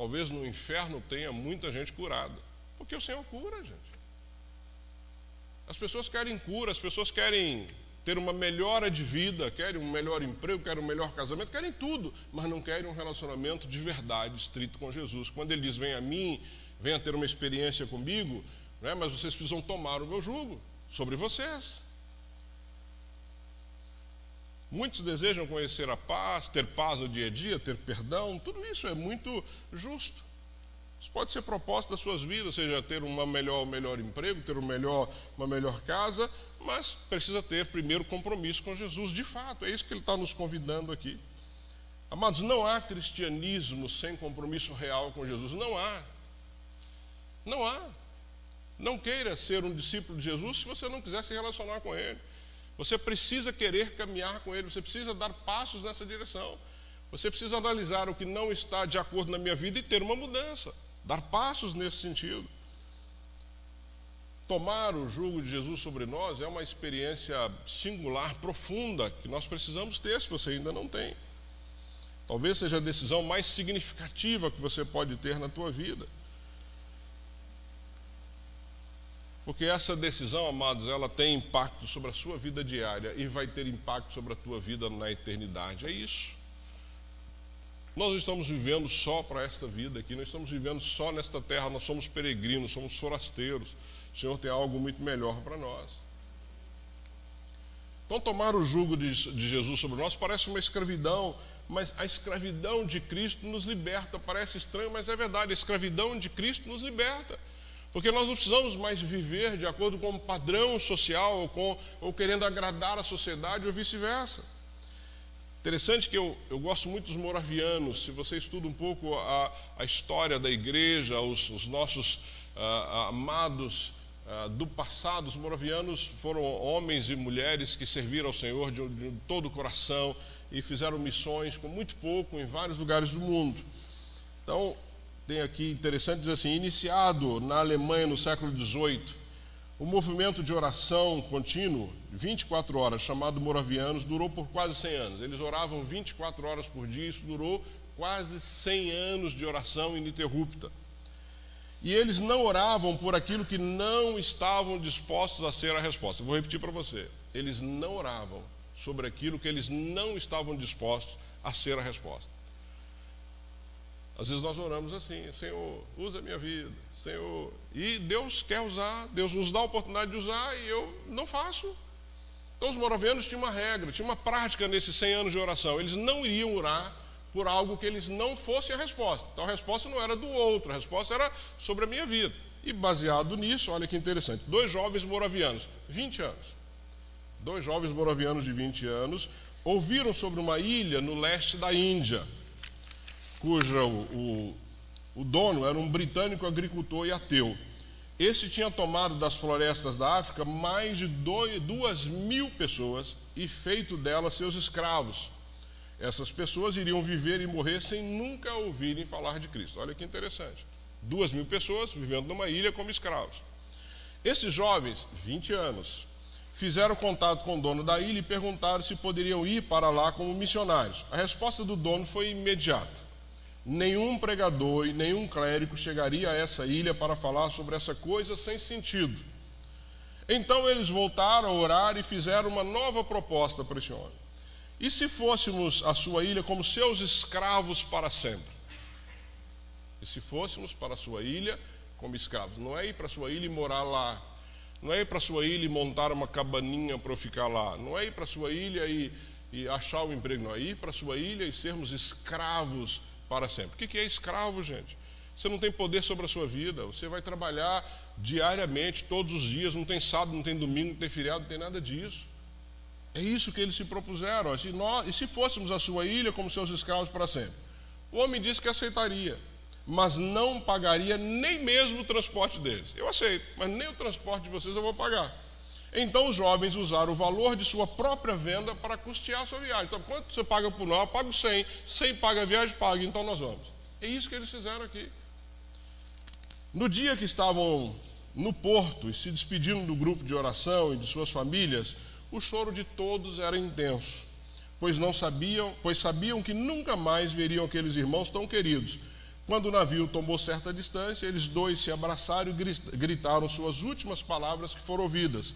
talvez no inferno tenha muita gente curada. Porque o Senhor cura, gente. As pessoas querem cura, as pessoas querem ter uma melhora de vida, querem um melhor emprego, querem um melhor casamento, querem tudo, mas não querem um relacionamento de verdade, estrito com Jesus. Quando ele diz: Venha a mim, venha ter uma experiência comigo, né, mas vocês precisam tomar o meu jugo sobre vocês. Muitos desejam conhecer a paz, ter paz no dia a dia, ter perdão, tudo isso é muito justo. Isso pode ser propósito das suas vidas, seja ter uma melhor, melhor emprego, ter um melhor, uma melhor casa, mas precisa ter primeiro compromisso com Jesus, de fato, é isso que ele está nos convidando aqui. Amados, não há cristianismo sem compromisso real com Jesus, não há. Não há. Não queira ser um discípulo de Jesus se você não quiser se relacionar com Ele. Você precisa querer caminhar com Ele, você precisa dar passos nessa direção. Você precisa analisar o que não está de acordo na minha vida e ter uma mudança, dar passos nesse sentido. Tomar o jugo de Jesus sobre nós é uma experiência singular, profunda, que nós precisamos ter se você ainda não tem. Talvez seja a decisão mais significativa que você pode ter na tua vida. Porque essa decisão, amados, ela tem impacto sobre a sua vida diária e vai ter impacto sobre a tua vida na eternidade. É isso. Nós estamos vivendo só para esta vida aqui, nós estamos vivendo só nesta terra, nós somos peregrinos, somos forasteiros. O Senhor tem algo muito melhor para nós. Então, tomar o jugo de, de Jesus sobre nós parece uma escravidão, mas a escravidão de Cristo nos liberta. Parece estranho, mas é verdade. A escravidão de Cristo nos liberta. Porque nós não precisamos mais viver de acordo com um padrão social ou, com, ou querendo agradar a sociedade ou vice-versa. Interessante que eu, eu gosto muito dos moravianos. Se você estuda um pouco a, a história da igreja, os, os nossos ah, amados ah, do passado, os moravianos foram homens e mulheres que serviram ao Senhor de, de todo o coração e fizeram missões com muito pouco em vários lugares do mundo. Então, tem aqui interessante dizer assim: iniciado na Alemanha no século XVIII, o movimento de oração contínuo, 24 horas, chamado Moravianos, durou por quase 100 anos. Eles oravam 24 horas por dia, isso durou quase 100 anos de oração ininterrupta. E eles não oravam por aquilo que não estavam dispostos a ser a resposta. vou repetir para você. Eles não oravam sobre aquilo que eles não estavam dispostos a ser a resposta. Às vezes nós oramos assim, Senhor, usa a minha vida, Senhor. E Deus quer usar, Deus nos dá a oportunidade de usar e eu não faço. Então os moravianos tinham uma regra, tinham uma prática nesses 100 anos de oração. Eles não iriam orar por algo que eles não fossem a resposta. Então a resposta não era do outro, a resposta era sobre a minha vida. E baseado nisso, olha que interessante, dois jovens moravianos, 20 anos. Dois jovens moravianos de 20 anos ouviram sobre uma ilha no leste da Índia, cuja o, o, o dono era um britânico agricultor e ateu. Esse tinha tomado das florestas da África mais de dois, duas mil pessoas e feito delas seus escravos. Essas pessoas iriam viver e morrer sem nunca ouvirem falar de Cristo. Olha que interessante. Duas mil pessoas vivendo numa ilha como escravos. Esses jovens, 20 anos, fizeram contato com o dono da ilha e perguntaram se poderiam ir para lá como missionários. A resposta do dono foi imediata. Nenhum pregador e nenhum clérigo chegaria a essa ilha para falar sobre essa coisa sem sentido. Então eles voltaram a orar e fizeram uma nova proposta para esse homem. E se fôssemos a sua ilha como seus escravos para sempre? E se fôssemos para a sua ilha como escravos? Não é ir para a sua ilha e morar lá. Não é ir para a sua ilha e montar uma cabaninha para ficar lá. Não é ir para a sua ilha e, e achar o um emprego. Não é ir para a sua ilha e sermos escravos para sempre. O que é escravo, gente? Você não tem poder sobre a sua vida. Você vai trabalhar diariamente, todos os dias. Não tem sábado, não tem domingo, não tem feriado, não tem nada disso. É isso que eles se propuseram. Se nós, e se fôssemos a sua ilha como seus escravos para sempre? O homem disse que aceitaria, mas não pagaria nem mesmo o transporte deles. Eu aceito, mas nem o transporte de vocês eu vou pagar. Então os jovens usaram o valor de sua própria venda para custear a sua viagem. Então, quanto você paga por nós? Eu pago 100. 100 paga a viagem, paga, então nós vamos. É isso que eles fizeram aqui. No dia que estavam no porto e se despedindo do grupo de oração e de suas famílias, o choro de todos era intenso, pois não sabiam, pois sabiam que nunca mais veriam aqueles irmãos tão queridos. Quando o navio tomou certa distância, eles dois se abraçaram e gritaram suas últimas palavras que foram ouvidas: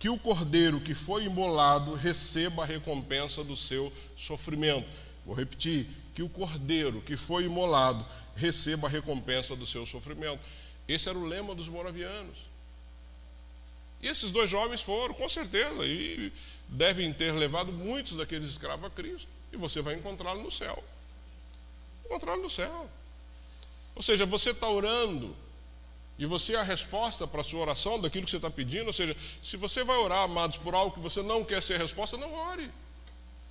que o cordeiro que foi imolado receba a recompensa do seu sofrimento. Vou repetir: que o cordeiro que foi imolado receba a recompensa do seu sofrimento. Esse era o lema dos moravianos. E esses dois jovens foram, com certeza, e devem ter levado muitos daqueles escravos a Cristo. E você vai encontrá-lo no céu. Encontrá-lo no céu. Ou seja, você está orando e você é a resposta para a sua oração daquilo que você está pedindo. Ou seja, se você vai orar, amados, por algo que você não quer ser resposta, não ore.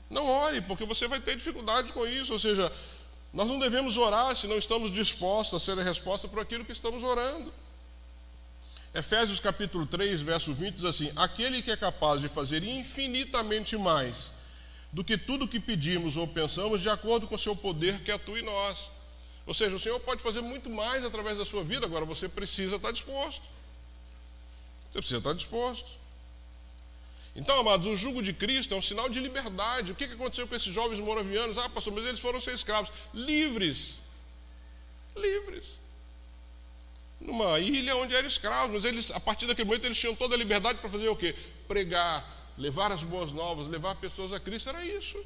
Não ore, porque você vai ter dificuldade com isso. Ou seja, nós não devemos orar se não estamos dispostos a ser a resposta por aquilo que estamos orando. Efésios capítulo 3, verso 20 diz assim: Aquele que é capaz de fazer infinitamente mais do que tudo que pedimos ou pensamos, de acordo com o seu poder que atua em nós. Ou seja, o Senhor pode fazer muito mais através da sua vida, agora você precisa estar disposto. Você precisa estar disposto. Então, amados, o jugo de Cristo é um sinal de liberdade. O que aconteceu com esses jovens moravianos? Ah, pastor, mas eles foram ser escravos. Livres. Livres. Numa ilha onde eram escravos, mas eles, a partir daquele momento, eles tinham toda a liberdade para fazer o quê? Pregar, levar as boas novas, levar pessoas a Cristo. Era isso.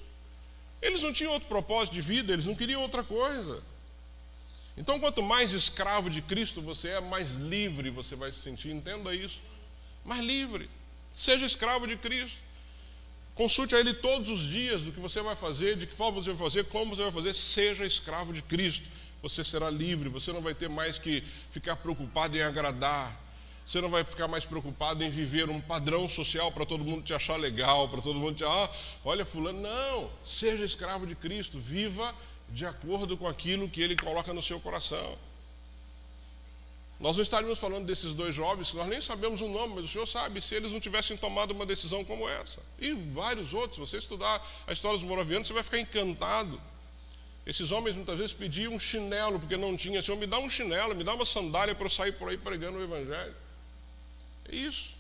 Eles não tinham outro propósito de vida, eles não queriam outra coisa. Então, quanto mais escravo de Cristo você é, mais livre você vai se sentir. Entenda isso. Mais livre. Seja escravo de Cristo. Consulte a Ele todos os dias do que você vai fazer, de que forma você vai fazer, como você vai fazer. Seja escravo de Cristo. Você será livre. Você não vai ter mais que ficar preocupado em agradar. Você não vai ficar mais preocupado em viver um padrão social para todo mundo te achar legal, para todo mundo te ah, olha fulano. Não, seja escravo de Cristo, viva de acordo com aquilo que ele coloca no seu coração. Nós não estaríamos falando desses dois jovens, que nós nem sabemos o nome, mas o Senhor sabe se eles não tivessem tomado uma decisão como essa. E vários outros, você estudar a história dos moravianos, você vai ficar encantado. Esses homens muitas vezes pediam um chinelo, porque não tinha. Senhor, me dá um chinelo, me dá uma sandália para eu sair por aí pregando o Evangelho. É isso.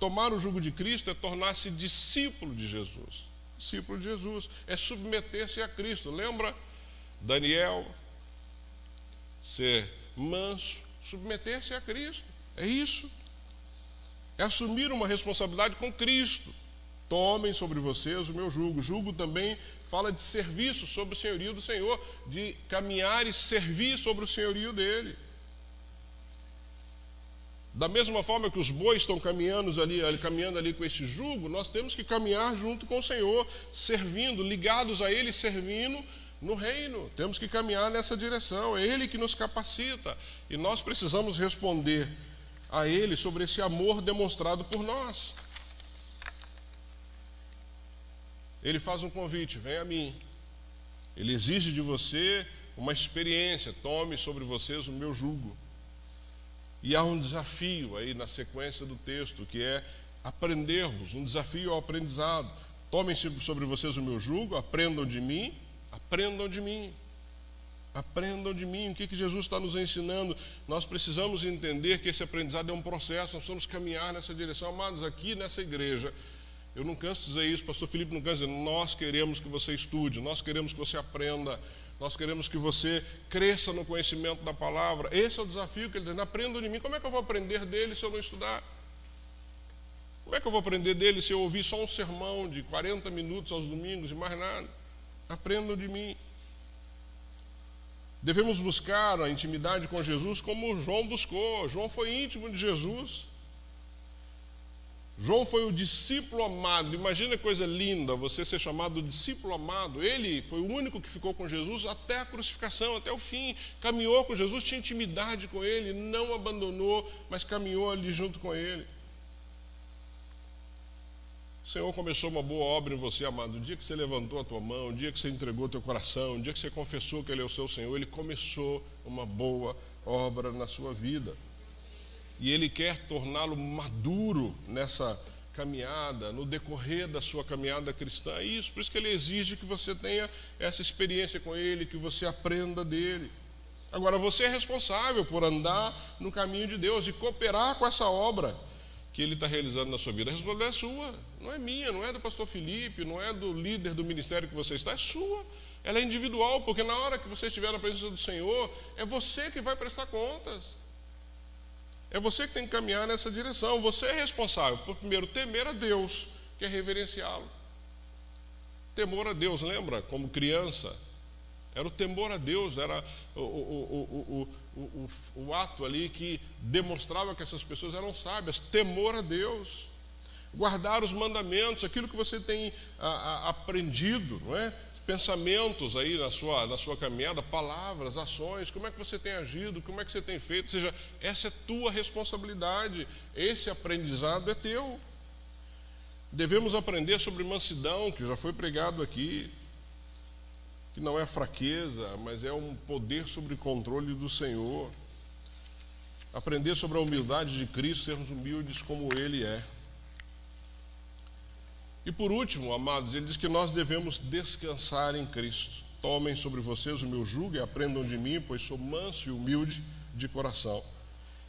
Tomar o jugo de Cristo é tornar-se discípulo de Jesus discípulo de Jesus, é submeter-se a Cristo. Lembra? Daniel, ser manso, submeter-se a Cristo. É isso. É assumir uma responsabilidade com Cristo. Tomem sobre vocês o meu jugo. Jugo também fala de serviço sobre o senhorio do Senhor, de caminhar e servir sobre o senhorio dele. Da mesma forma que os bois estão caminhando ali, caminhando ali com esse jugo, nós temos que caminhar junto com o Senhor, servindo, ligados a Ele, servindo no reino. Temos que caminhar nessa direção. É Ele que nos capacita e nós precisamos responder a Ele sobre esse amor demonstrado por nós. Ele faz um convite: vem a mim. Ele exige de você uma experiência. Tome sobre vocês o meu jugo. E há um desafio aí na sequência do texto, que é aprendermos, um desafio ao aprendizado. Tomem sobre vocês o meu jugo, aprendam de mim, aprendam de mim. Aprendam de mim. O que, que Jesus está nos ensinando? Nós precisamos entender que esse aprendizado é um processo, nós precisamos caminhar nessa direção. Amados, aqui nessa igreja, eu não canso de dizer isso, pastor Felipe não cansa de dizer, nós queremos que você estude, nós queremos que você aprenda, nós queremos que você cresça no conhecimento da palavra. Esse é o desafio que ele diz: aprendam de mim. Como é que eu vou aprender dele se eu não estudar? Como é que eu vou aprender dele se eu ouvir só um sermão de 40 minutos aos domingos e mais nada? Aprendam de mim. Devemos buscar a intimidade com Jesus como João buscou. João foi íntimo de Jesus. João foi o discípulo amado. Imagina coisa linda você ser chamado discípulo amado. Ele foi o único que ficou com Jesus até a crucificação, até o fim. Caminhou com Jesus, tinha intimidade com ele, não abandonou, mas caminhou ali junto com ele. O Senhor começou uma boa obra em você, amado. O dia que você levantou a tua mão, o dia que você entregou teu coração, o dia que você confessou que Ele é o seu Senhor, Ele começou uma boa obra na sua vida e Ele quer torná-lo maduro nessa caminhada, no decorrer da sua caminhada cristã. É isso, por isso que Ele exige que você tenha essa experiência com Ele, que você aprenda dele. Agora, você é responsável por andar no caminho de Deus e cooperar com essa obra que Ele está realizando na sua vida. A responsabilidade é sua, não é minha, não é do pastor Felipe, não é do líder do ministério que você está, é sua. Ela é individual, porque na hora que você estiver na presença do Senhor, é você que vai prestar contas. É você que tem que caminhar nessa direção. Você é responsável por, primeiro, temer a Deus, que é reverenciá-lo. Temor a Deus, lembra? Como criança, era o temor a Deus, era o, o, o, o, ato ali que demonstrava que essas pessoas eram sábias. Temor a Deus. Guardar os mandamentos, aquilo que você tem a, a, aprendido, não é? Pensamentos aí na sua, na sua caminhada, palavras, ações, como é que você tem agido, como é que você tem feito, ou seja, essa é tua responsabilidade, esse aprendizado é teu. Devemos aprender sobre mansidão, que já foi pregado aqui, que não é fraqueza, mas é um poder sobre controle do Senhor. Aprender sobre a humildade de Cristo, sermos humildes como Ele é. E por último, amados, ele diz que nós devemos descansar em Cristo. Tomem sobre vocês o meu jugo e aprendam de mim, pois sou manso e humilde de coração.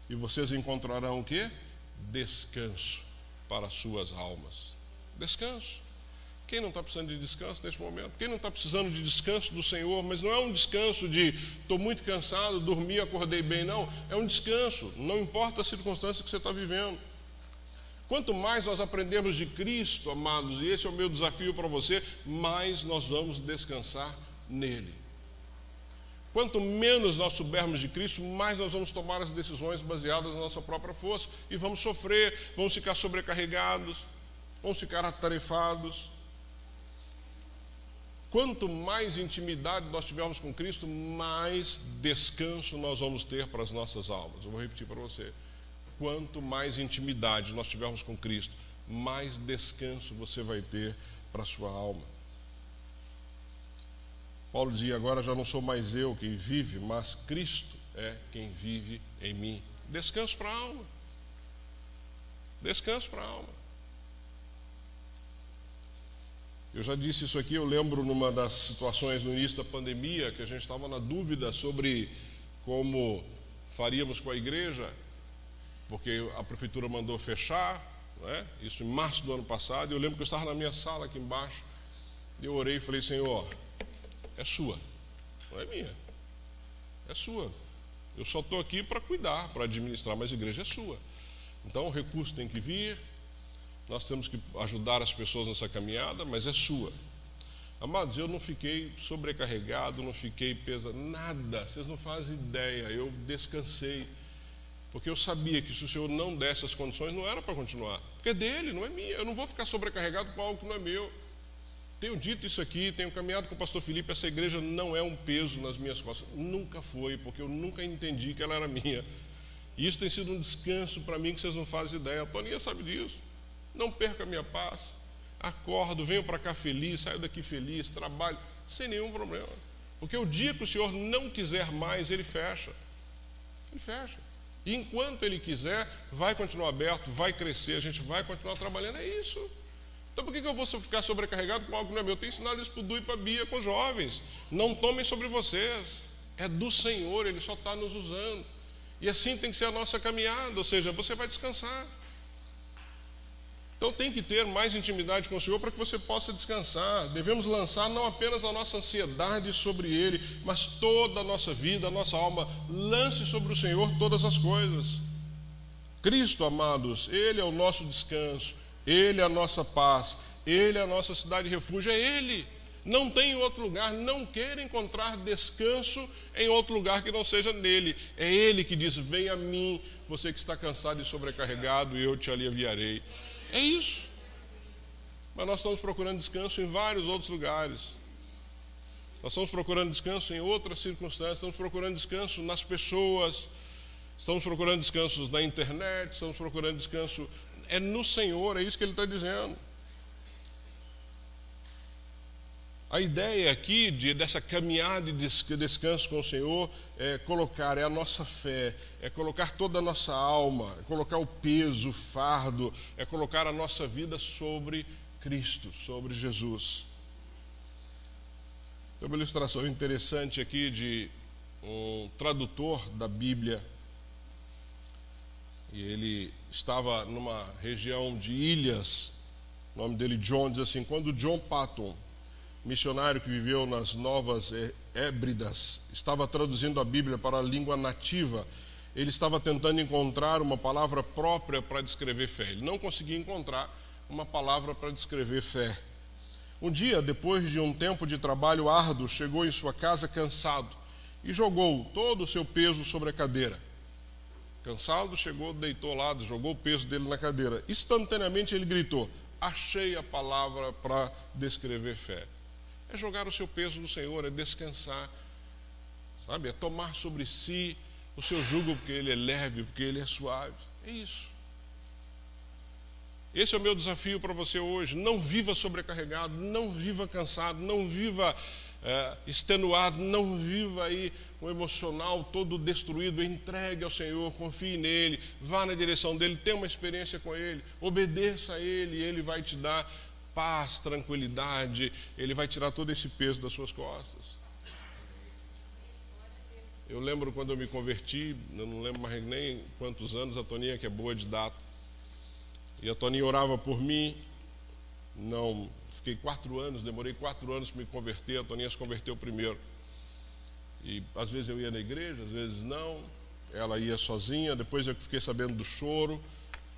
E vocês encontrarão o que? Descanso para as suas almas. Descanso. Quem não está precisando de descanso neste momento? Quem não está precisando de descanso do Senhor? Mas não é um descanso de estou muito cansado, dormi, acordei bem, não. É um descanso, não importa a circunstância que você está vivendo. Quanto mais nós aprendemos de Cristo, amados, e esse é o meu desafio para você, mais nós vamos descansar nele. Quanto menos nós soubermos de Cristo, mais nós vamos tomar as decisões baseadas na nossa própria força e vamos sofrer, vamos ficar sobrecarregados, vamos ficar atarefados. Quanto mais intimidade nós tivermos com Cristo, mais descanso nós vamos ter para as nossas almas. Eu vou repetir para você quanto mais intimidade nós tivermos com Cristo, mais descanso você vai ter para a sua alma. Paulo dizia: Agora já não sou mais eu quem vive, mas Cristo é quem vive em mim. Descanso para a alma. Descanso para a alma. Eu já disse isso aqui, eu lembro numa das situações no início da pandemia que a gente estava na dúvida sobre como faríamos com a igreja porque a prefeitura mandou fechar, né? isso em março do ano passado. Eu lembro que eu estava na minha sala aqui embaixo, eu orei e falei: Senhor, é sua, não é minha, é sua. Eu só estou aqui para cuidar, para administrar, mas a igreja é sua. Então o recurso tem que vir, nós temos que ajudar as pessoas nessa caminhada, mas é sua. Amados, eu não fiquei sobrecarregado, não fiquei pesado, nada, vocês não fazem ideia, eu descansei. Porque eu sabia que se o Senhor não desse as condições, não era para continuar. Porque é dele, não é minha. Eu não vou ficar sobrecarregado com algo que não é meu. Tenho dito isso aqui, tenho caminhado com o pastor Felipe, essa igreja não é um peso nas minhas costas. Nunca foi, porque eu nunca entendi que ela era minha. E isso tem sido um descanso para mim que vocês não fazem ideia. A Toninha sabe disso. Não perca a minha paz. Acordo, venho para cá feliz, saio daqui feliz, trabalho, sem nenhum problema. Porque o dia que o Senhor não quiser mais, Ele fecha. Ele fecha. Enquanto ele quiser, vai continuar aberto, vai crescer, a gente vai continuar trabalhando, é isso. Então por que eu vou ficar sobrecarregado com algo que não é meu? Eu tenho ensinado isso para o Du e para a Bia com os jovens. Não tomem sobre vocês. É do Senhor, Ele só está nos usando. E assim tem que ser a nossa caminhada, ou seja, você vai descansar. Então tem que ter mais intimidade com o Senhor para que você possa descansar. Devemos lançar não apenas a nossa ansiedade sobre Ele, mas toda a nossa vida, a nossa alma. Lance sobre o Senhor todas as coisas. Cristo, amados, Ele é o nosso descanso, Ele é a nossa paz, Ele é a nossa cidade de refúgio, é Ele. Não tem outro lugar, não queira encontrar descanso em outro lugar que não seja nele. É Ele que diz: Venha a mim, você que está cansado e sobrecarregado, eu te aliviarei. É isso. Mas nós estamos procurando descanso em vários outros lugares. Nós estamos procurando descanso em outras circunstâncias, estamos procurando descanso nas pessoas, estamos procurando descanso na internet, estamos procurando descanso. É no Senhor, é isso que ele está dizendo. A ideia aqui de, dessa caminhada de descanso com o Senhor é colocar, é a nossa fé, é colocar toda a nossa alma, é colocar o peso, o fardo, é colocar a nossa vida sobre Cristo, sobre Jesus. Tem uma ilustração interessante aqui de um tradutor da Bíblia. E ele estava numa região de ilhas, o nome dele John diz assim: quando John Patton missionário que viveu nas Novas Hébridas, estava traduzindo a Bíblia para a língua nativa, ele estava tentando encontrar uma palavra própria para descrever fé. Ele não conseguia encontrar uma palavra para descrever fé. Um dia, depois de um tempo de trabalho árduo, chegou em sua casa cansado e jogou todo o seu peso sobre a cadeira. Cansado, chegou, deitou lá, jogou o peso dele na cadeira. Instantaneamente ele gritou: Achei a palavra para descrever fé. É jogar o seu peso no Senhor, é descansar, sabe? É tomar sobre si o seu jugo, porque ele é leve, porque ele é suave. É isso. Esse é o meu desafio para você hoje. Não viva sobrecarregado, não viva cansado, não viva é, extenuado, não viva aí um emocional todo destruído. Entregue ao Senhor, confie nele, vá na direção dele, tenha uma experiência com ele, obedeça a ele, e ele vai te dar paz, tranquilidade, ele vai tirar todo esse peso das suas costas. Eu lembro quando eu me converti, eu não lembro mais nem quantos anos, a Toninha, que é boa de data, e a Toninha orava por mim, não, fiquei quatro anos, demorei quatro anos para me converter, a Toninha se converteu primeiro. E às vezes eu ia na igreja, às vezes não, ela ia sozinha, depois eu fiquei sabendo do choro,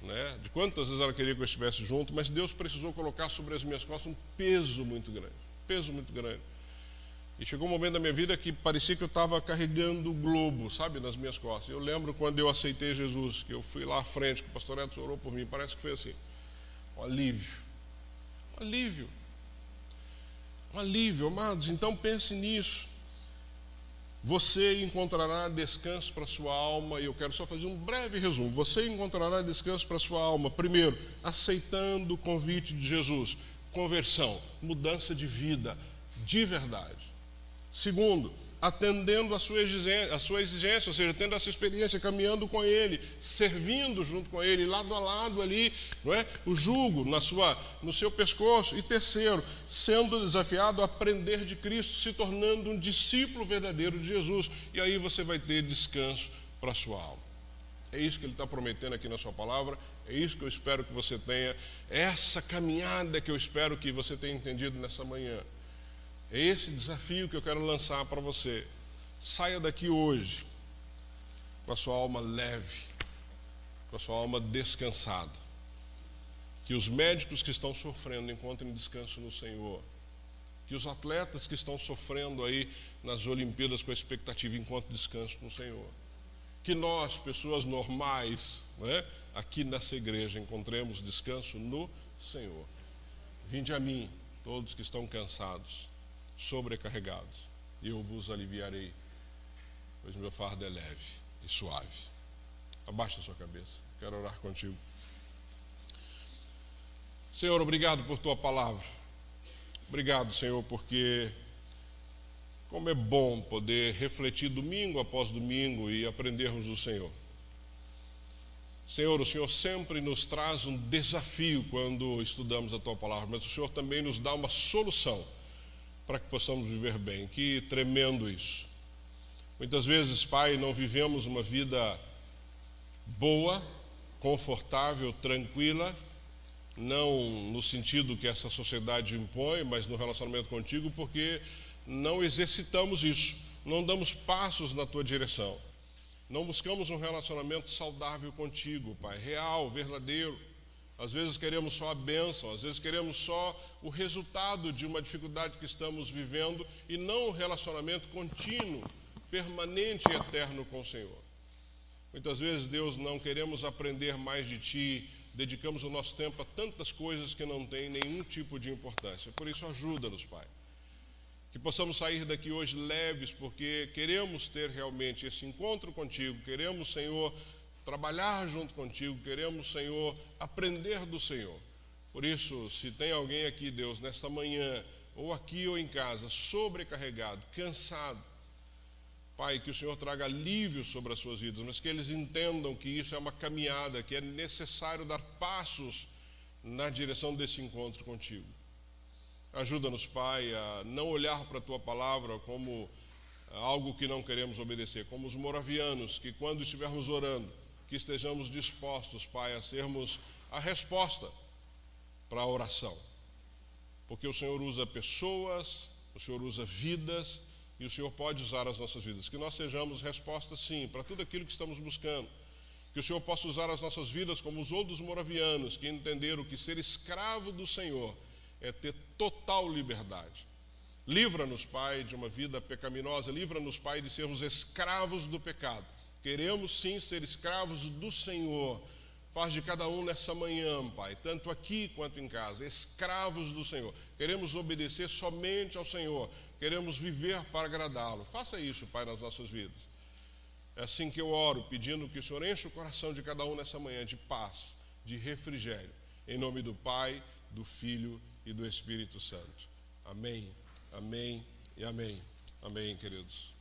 né, de quantas vezes ela queria que eu estivesse junto, mas Deus precisou colocar sobre as minhas costas um peso muito grande, peso muito grande. E chegou um momento da minha vida que parecia que eu estava carregando o globo, sabe, nas minhas costas. Eu lembro quando eu aceitei Jesus, que eu fui lá à frente, que o pastor Edson orou por mim, parece que foi assim. Um alívio. Um alívio. Um alívio, amados. Então pense nisso. Você encontrará descanso para sua alma, e eu quero só fazer um breve resumo. Você encontrará descanso para sua alma, primeiro, aceitando o convite de Jesus, conversão, mudança de vida, de verdade. Segundo, atendendo a sua, exigência, sua exigência, ou seja, tendo essa experiência, caminhando com Ele, servindo junto com Ele, lado a lado ali, não é? o jugo na sua, no seu pescoço. E terceiro, sendo desafiado a aprender de Cristo, se tornando um discípulo verdadeiro de Jesus. E aí você vai ter descanso para a sua alma. É isso que Ele está prometendo aqui na sua palavra, é isso que eu espero que você tenha, é essa caminhada que eu espero que você tenha entendido nessa manhã. É esse desafio que eu quero lançar para você. Saia daqui hoje com a sua alma leve, com a sua alma descansada. Que os médicos que estão sofrendo encontrem descanso no Senhor. Que os atletas que estão sofrendo aí nas Olimpíadas com a expectativa encontrem descanso no Senhor. Que nós, pessoas normais, né, aqui nessa igreja, encontremos descanso no Senhor. Vinde a mim, todos que estão cansados sobrecarregados, e eu vos aliviarei, pois meu fardo é leve e suave. Abaixa a sua cabeça, quero orar contigo. Senhor, obrigado por tua palavra. Obrigado, Senhor, porque como é bom poder refletir domingo após domingo e aprendermos do Senhor. Senhor, o Senhor sempre nos traz um desafio quando estudamos a tua palavra, mas o Senhor também nos dá uma solução para que possamos viver bem. Que tremendo isso. Muitas vezes, Pai, não vivemos uma vida boa, confortável, tranquila, não no sentido que essa sociedade impõe, mas no relacionamento contigo, porque não exercitamos isso, não damos passos na tua direção. Não buscamos um relacionamento saudável contigo, Pai, real, verdadeiro às vezes queremos só a bênção, às vezes queremos só o resultado de uma dificuldade que estamos vivendo e não o relacionamento contínuo, permanente e eterno com o Senhor. Muitas vezes, Deus, não queremos aprender mais de Ti, dedicamos o nosso tempo a tantas coisas que não têm nenhum tipo de importância. Por isso, ajuda-nos, Pai. Que possamos sair daqui hoje leves, porque queremos ter realmente esse encontro contigo, queremos, Senhor, trabalhar junto contigo, queremos, Senhor, aprender do Senhor. Por isso, se tem alguém aqui, Deus, nesta manhã, ou aqui ou em casa, sobrecarregado, cansado, Pai, que o Senhor traga alívio sobre as suas vidas, mas que eles entendam que isso é uma caminhada, que é necessário dar passos na direção desse encontro contigo. Ajuda-nos, Pai, a não olhar para a tua palavra como algo que não queremos obedecer, como os moravianos, que quando estivermos orando, que estejamos dispostos, Pai, a sermos a resposta para a oração. Porque o Senhor usa pessoas, o Senhor usa vidas e o Senhor pode usar as nossas vidas. Que nós sejamos resposta, sim, para tudo aquilo que estamos buscando. Que o Senhor possa usar as nossas vidas como usou dos moravianos, que entenderam que ser escravo do Senhor é ter total liberdade. Livra-nos, Pai, de uma vida pecaminosa, livra-nos, Pai, de sermos escravos do pecado Queremos sim ser escravos do Senhor, Faz de cada um nessa manhã, Pai, tanto aqui quanto em casa, escravos do Senhor. Queremos obedecer somente ao Senhor, queremos viver para agradá-lo. Faça isso, Pai, nas nossas vidas. É assim que eu oro, pedindo que o Senhor enche o coração de cada um nessa manhã de paz, de refrigério. Em nome do Pai, do Filho e do Espírito Santo. Amém, amém e amém. Amém, queridos.